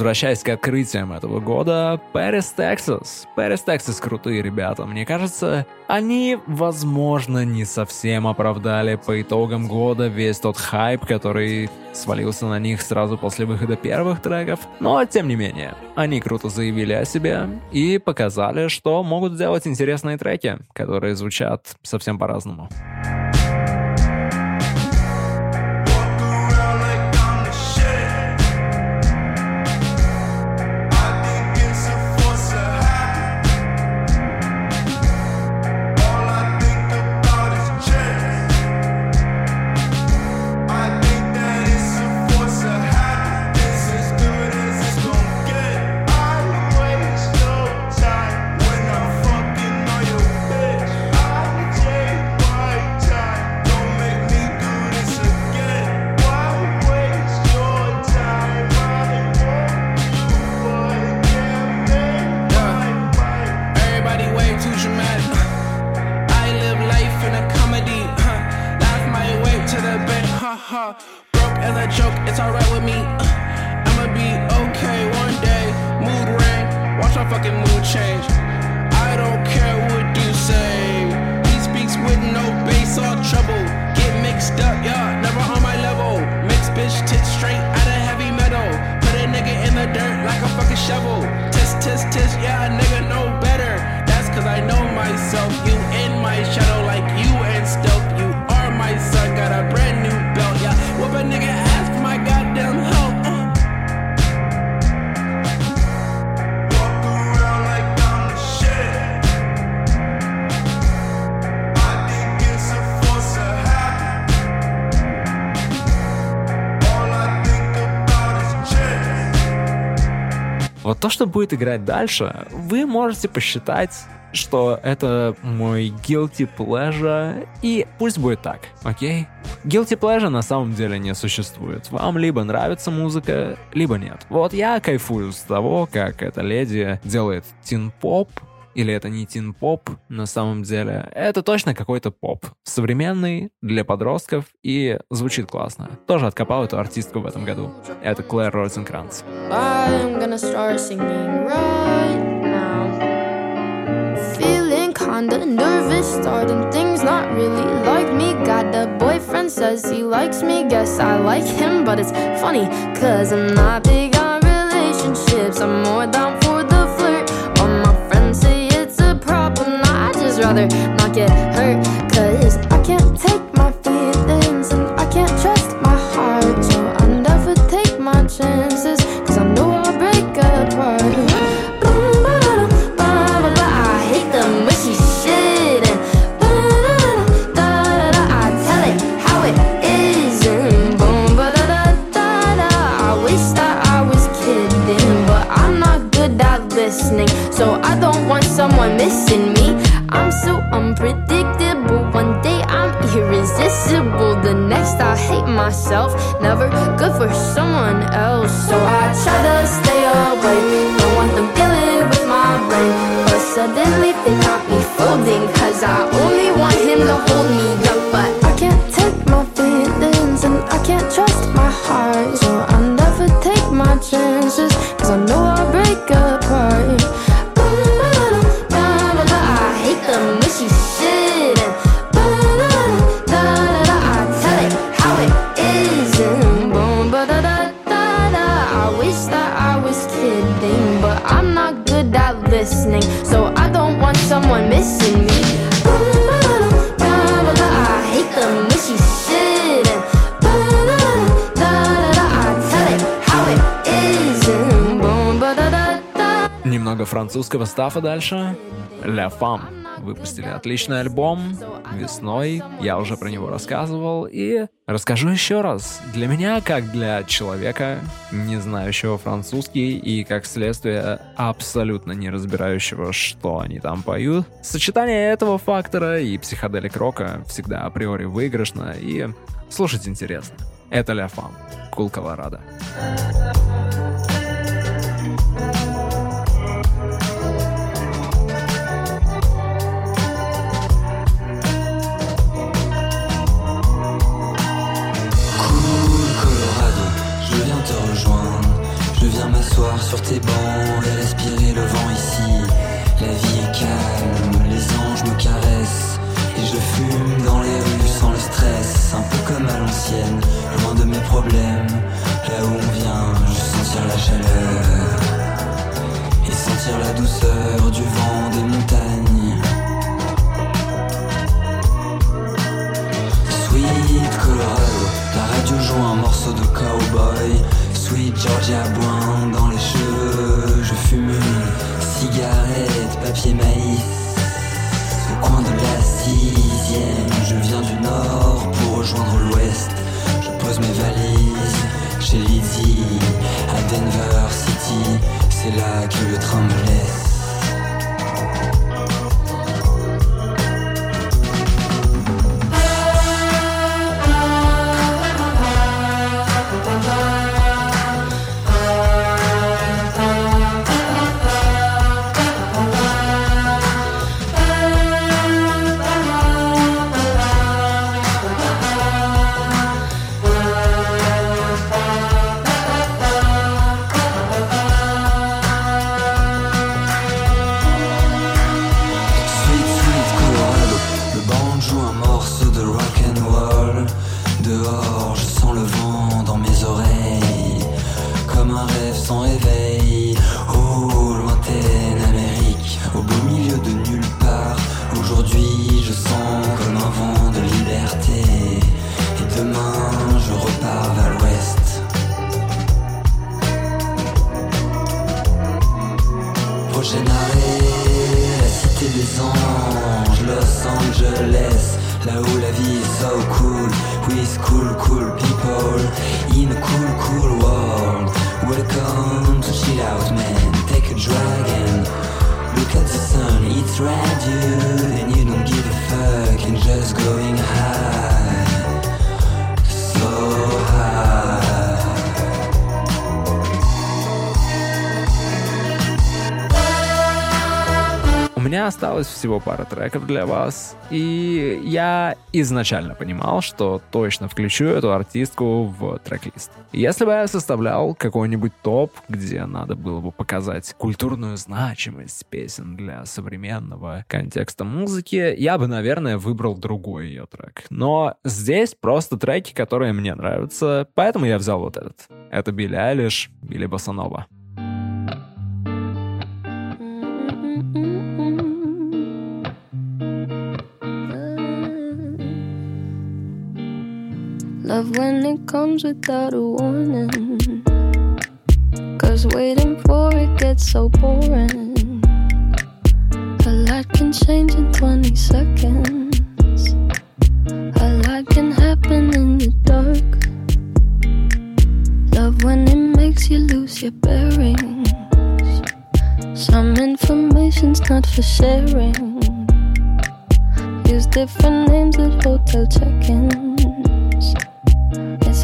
S3: Возвращаясь к открытиям этого года, Paris Texas, Paris Texas крутые ребята. Мне кажется, они, возможно, не совсем оправдали по итогам года весь тот хайп, который свалился на них сразу после выхода первых треков. Но, тем не менее, они круто заявили о себе и показали, что могут делать интересные треки, которые звучат совсем по-разному. Будет играть дальше, вы можете посчитать что это мой guilty pleasure, и пусть будет так, окей? Guilty pleasure на самом деле не существует. Вам либо нравится музыка, либо нет. Вот я кайфую с того, как эта леди делает тин-поп, или это не тин-поп на самом деле. Это точно какой-то поп. Современный, для подростков, и звучит классно. Тоже откопал эту артистку в этом году. Это Клэр Розенкранц.
S14: Kinda nervous, starting things not really like me. Got a boyfriend, says he likes me. Guess I like him, but it's funny, cause I'm not big on relationships. I'm more down for Rather not get hurt, cause I can't take my feelings and I can't trust my heart. So I never take my chances, cause I know I'll break apart. I hate the mushy shit and I tell it how it is and boom. I wish listening, so I don't want someone missing me. I'm so unpredictable. One day I'm irresistible, the next I hate myself. Never good for someone else, so I try to stay away. Don't want them dealing with my brain, but suddenly they got me folding. Cause I only want him to hold me up, someone missing me.
S3: Немного французского стафа дальше. La Femme выпустили отличный альбом весной. Я уже про него рассказывал. И расскажу еще раз. Для меня, как для человека, не знающего французский и, как следствие, абсолютно не разбирающего, что они там поют, сочетание этого фактора и психоделик рока всегда априори выигрышно и слушать интересно. Это La Femme. Кул Колорадо.
S22: Colorado, sur tes bancs et respirer le vent ici. La vie est calme, les anges me caressent. Et je fume dans les rues sans le stress, un peu comme à l'ancienne, loin de mes problèmes. Là où on vient, je sentir la chaleur et sentir la douceur du vent des montagnes. Sweet Colorado, la radio joue un morceau de cowboy. Sweet Georgia boin dans les cheveux. Je fume une cigarette, papier maïs. Au coin de la sixième, je viens du nord pour rejoindre l'ouest. Je pose mes valises chez Lizzie à Denver City. C'est là que le train me laisse.
S3: Осталось всего пара треков для вас, и я изначально понимал, что точно включу эту артистку в трек-лист. Если бы я составлял какой-нибудь топ, где надо было бы показать культурную значимость песен для современного контекста музыки, я бы, наверное, выбрал другой ее трек. Но здесь просто треки, которые мне нравятся, поэтому я взял вот этот. Это Билли Айлиш, Билли Басанова.
S10: Love when it comes without a warning. Cause waiting for it gets so boring. A lot can change in 20 seconds. A lot can happen in the dark. Love when it makes you lose your bearings. Some information's not for sharing. Use different names at hotel check-ins. It's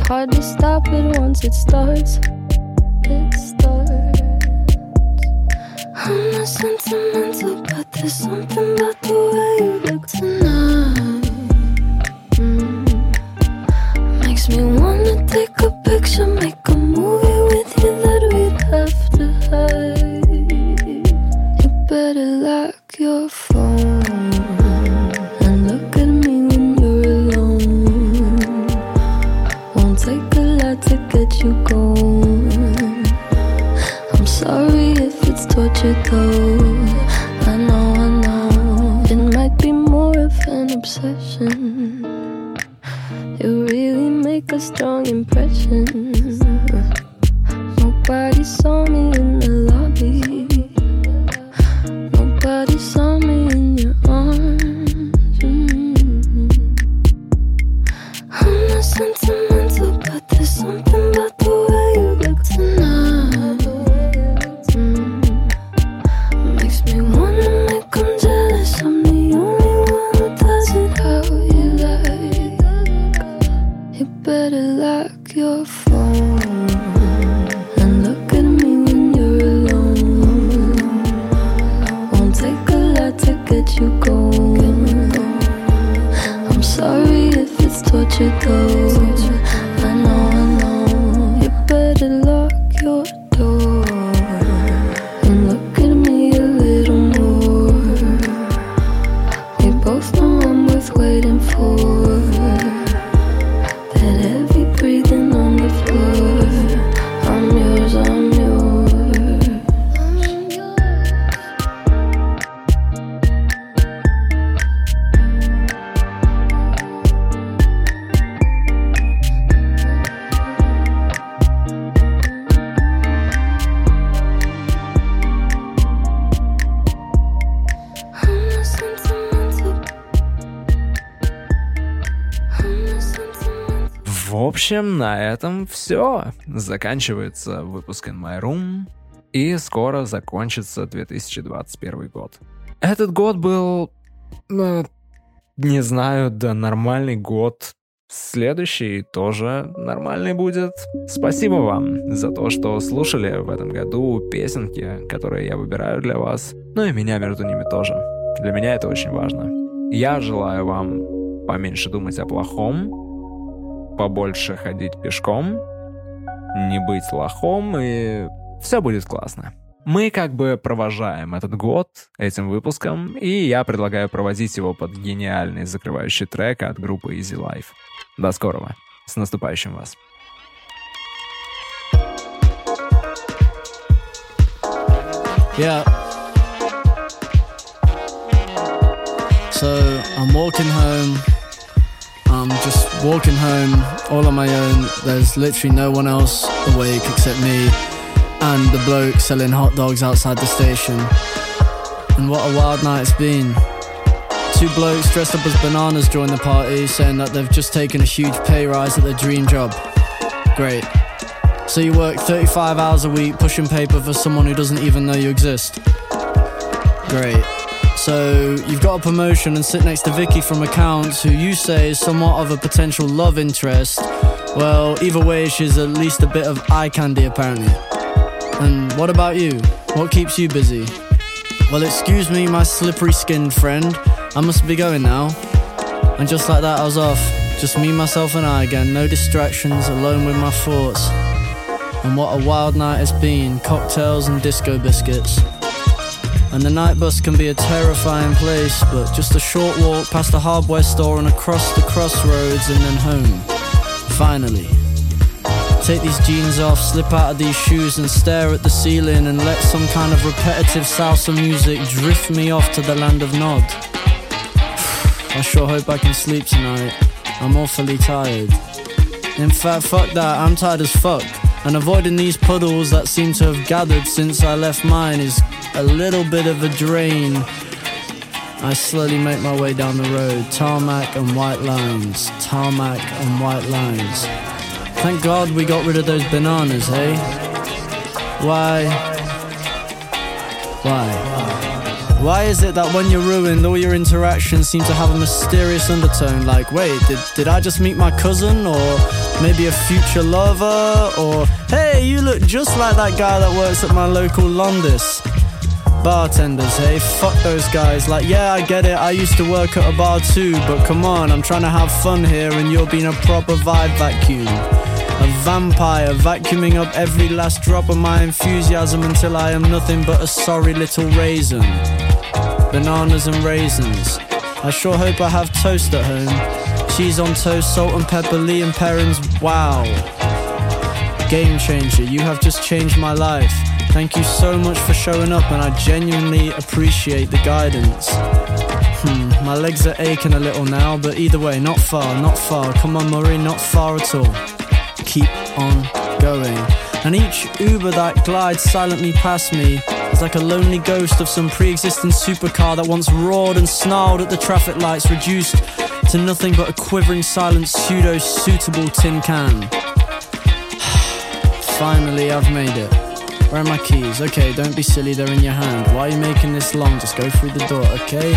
S10: hard to stop it once it starts. It starts. I'm not sentimental, but there's something about the way you look tonight. Mm. Makes me wanna take a picture, make a movie with you that we'd have to hide. You better lock your though. I know, I know. It might be more of an obsession. You really make a strong impression. Nobody saw me in the lobby.
S3: Общем, на этом все. Заканчивается выпуск In My Room. И скоро закончится 2021 год. Этот год был... ну, не знаю, да нормальный год. Следующий тоже нормальный будет. Спасибо вам за то, что слушали в этом году песенки, которые я выбираю для вас. Ну и меня между ними тоже. Для меня это очень важно. Я желаю вам поменьше думать о плохом, побольше ходить пешком, не быть лохом, и все будет классно. Мы как бы провожаем этот год этим выпуском, и я предлагаю проводить его под гениальный закрывающий трек от группы Easy Life. До скорого. С наступающим вас.
S23: Yeah. So I'm walking home. I'm just walking home all on my own. There's literally no one else awake except me and the bloke selling hot dogs outside the station. And what a wild night it's been. Two blokes dressed up as bananas join the party, saying that they've just taken a huge pay rise at their dream job. Great. So you work 35 hours a week pushing paper for someone who doesn't even know you exist. Great. So you've got a promotion and sit next to Vicky from accounts, who you say is somewhat of a potential love interest. Well, either way, she's at least a bit of eye candy apparently. And what about you? What keeps you busy? Well, excuse me, my slippery skinned friend. I must be going now. And just like that, I was off. Just me, myself, and I again. No distractions, alone with my thoughts. And what a wild night it's been cocktails and disco biscuits. And the night bus can be a terrifying place, but just a short walk past the hardware store and across the crossroads and then home. Finally. Take these jeans off, slip out of these shoes and stare at the ceiling and let some kind of repetitive salsa music drift me off to the land of Nod. I sure hope I can sleep tonight. I'm awfully tired. In fact, fuck that, I'm tired as fuck. And avoiding these puddles that seem to have gathered since I left mine is a little bit of a drain. I slowly make my way down the road, tarmac and white lines, tarmac and white lines. Thank God we got rid of those bananas, hey? Why? Why? Why is it that when you're ruined, all your interactions seem to have a mysterious undertone? Like, wait, did, did I just meet my cousin? Or maybe a future lover? Or, hey, you look just like that guy that works at my local Londis. Bartenders, hey, fuck those guys. Like, yeah, I get it, I used to work at a bar too, but come on, I'm trying to have fun here and you're being a proper vibe vacuum. A vampire vacuuming up every last drop of my enthusiasm until I am nothing but a sorry little raisin. Bananas and raisins. I sure hope I have toast at home. Cheese on toast, salt and pepper, Lea and Perrins. Wow. Game changer, you have just changed my life. Thank you so much for showing up, and I genuinely appreciate the guidance. Hmm, my legs are aching a little now, but either way, not far, not far. Come on, Murray, not far at all. Keep on going. And each Uber that glides silently past me is like a lonely ghost of some pre existing supercar that once roared and snarled at the traffic lights, reduced to nothing but a quivering silent pseudo suitable tin can. (sighs) Finally, I've made it. Where are my keys? Okay, don't be silly, they're in your hand. Why are you making this long? Just go through the door, okay?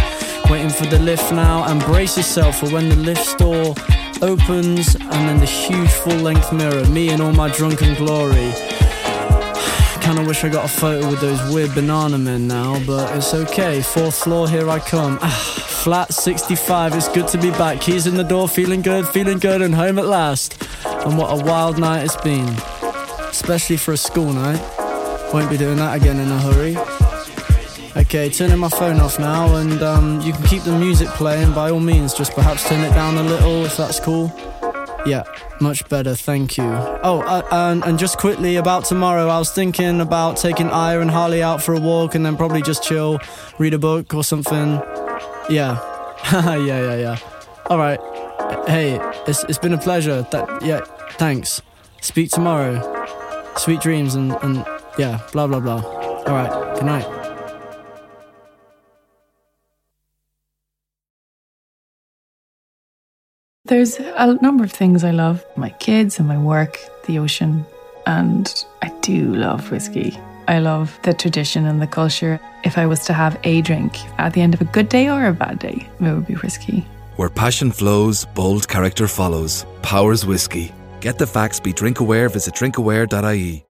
S23: Waiting for the lift now, and brace yourself for when the lift door opens and then the huge full length mirror, me in all my drunken glory. (sighs) Kinda wish I got a photo with those weird banana men now, but it's okay. Fourth floor, here I come. Ah, (sighs) flat 65, it's good to be back. Keys in the door, feeling good, feeling good, and home at last. And what a wild night it's been, especially for a school night. Won't be doing that again in a hurry. Okay, turning my phone off now, and um, you can keep the music playing by all means. Just perhaps turn it down a little if that's cool. Yeah, much better, thank you. Oh, uh, and, and just quickly about tomorrow, I was thinking about taking Aya and Harley out for a walk and then probably just chill, read a book or something. Yeah, (laughs) yeah, yeah, yeah. All right. Hey, it's, it's been a pleasure. That yeah, thanks. Speak tomorrow. Sweet dreams and, and yeah, blah blah blah. All right. Good night.
S24: There's a number of things I love my kids and my work, the ocean, and I do love whiskey. I love the tradition and the culture. If I was to have a drink at the end of a good day or a bad day, it would be whiskey.
S25: Where passion flows, bold character follows. Powers Whiskey. Get the facts, be drink aware, visit drinkaware.ie.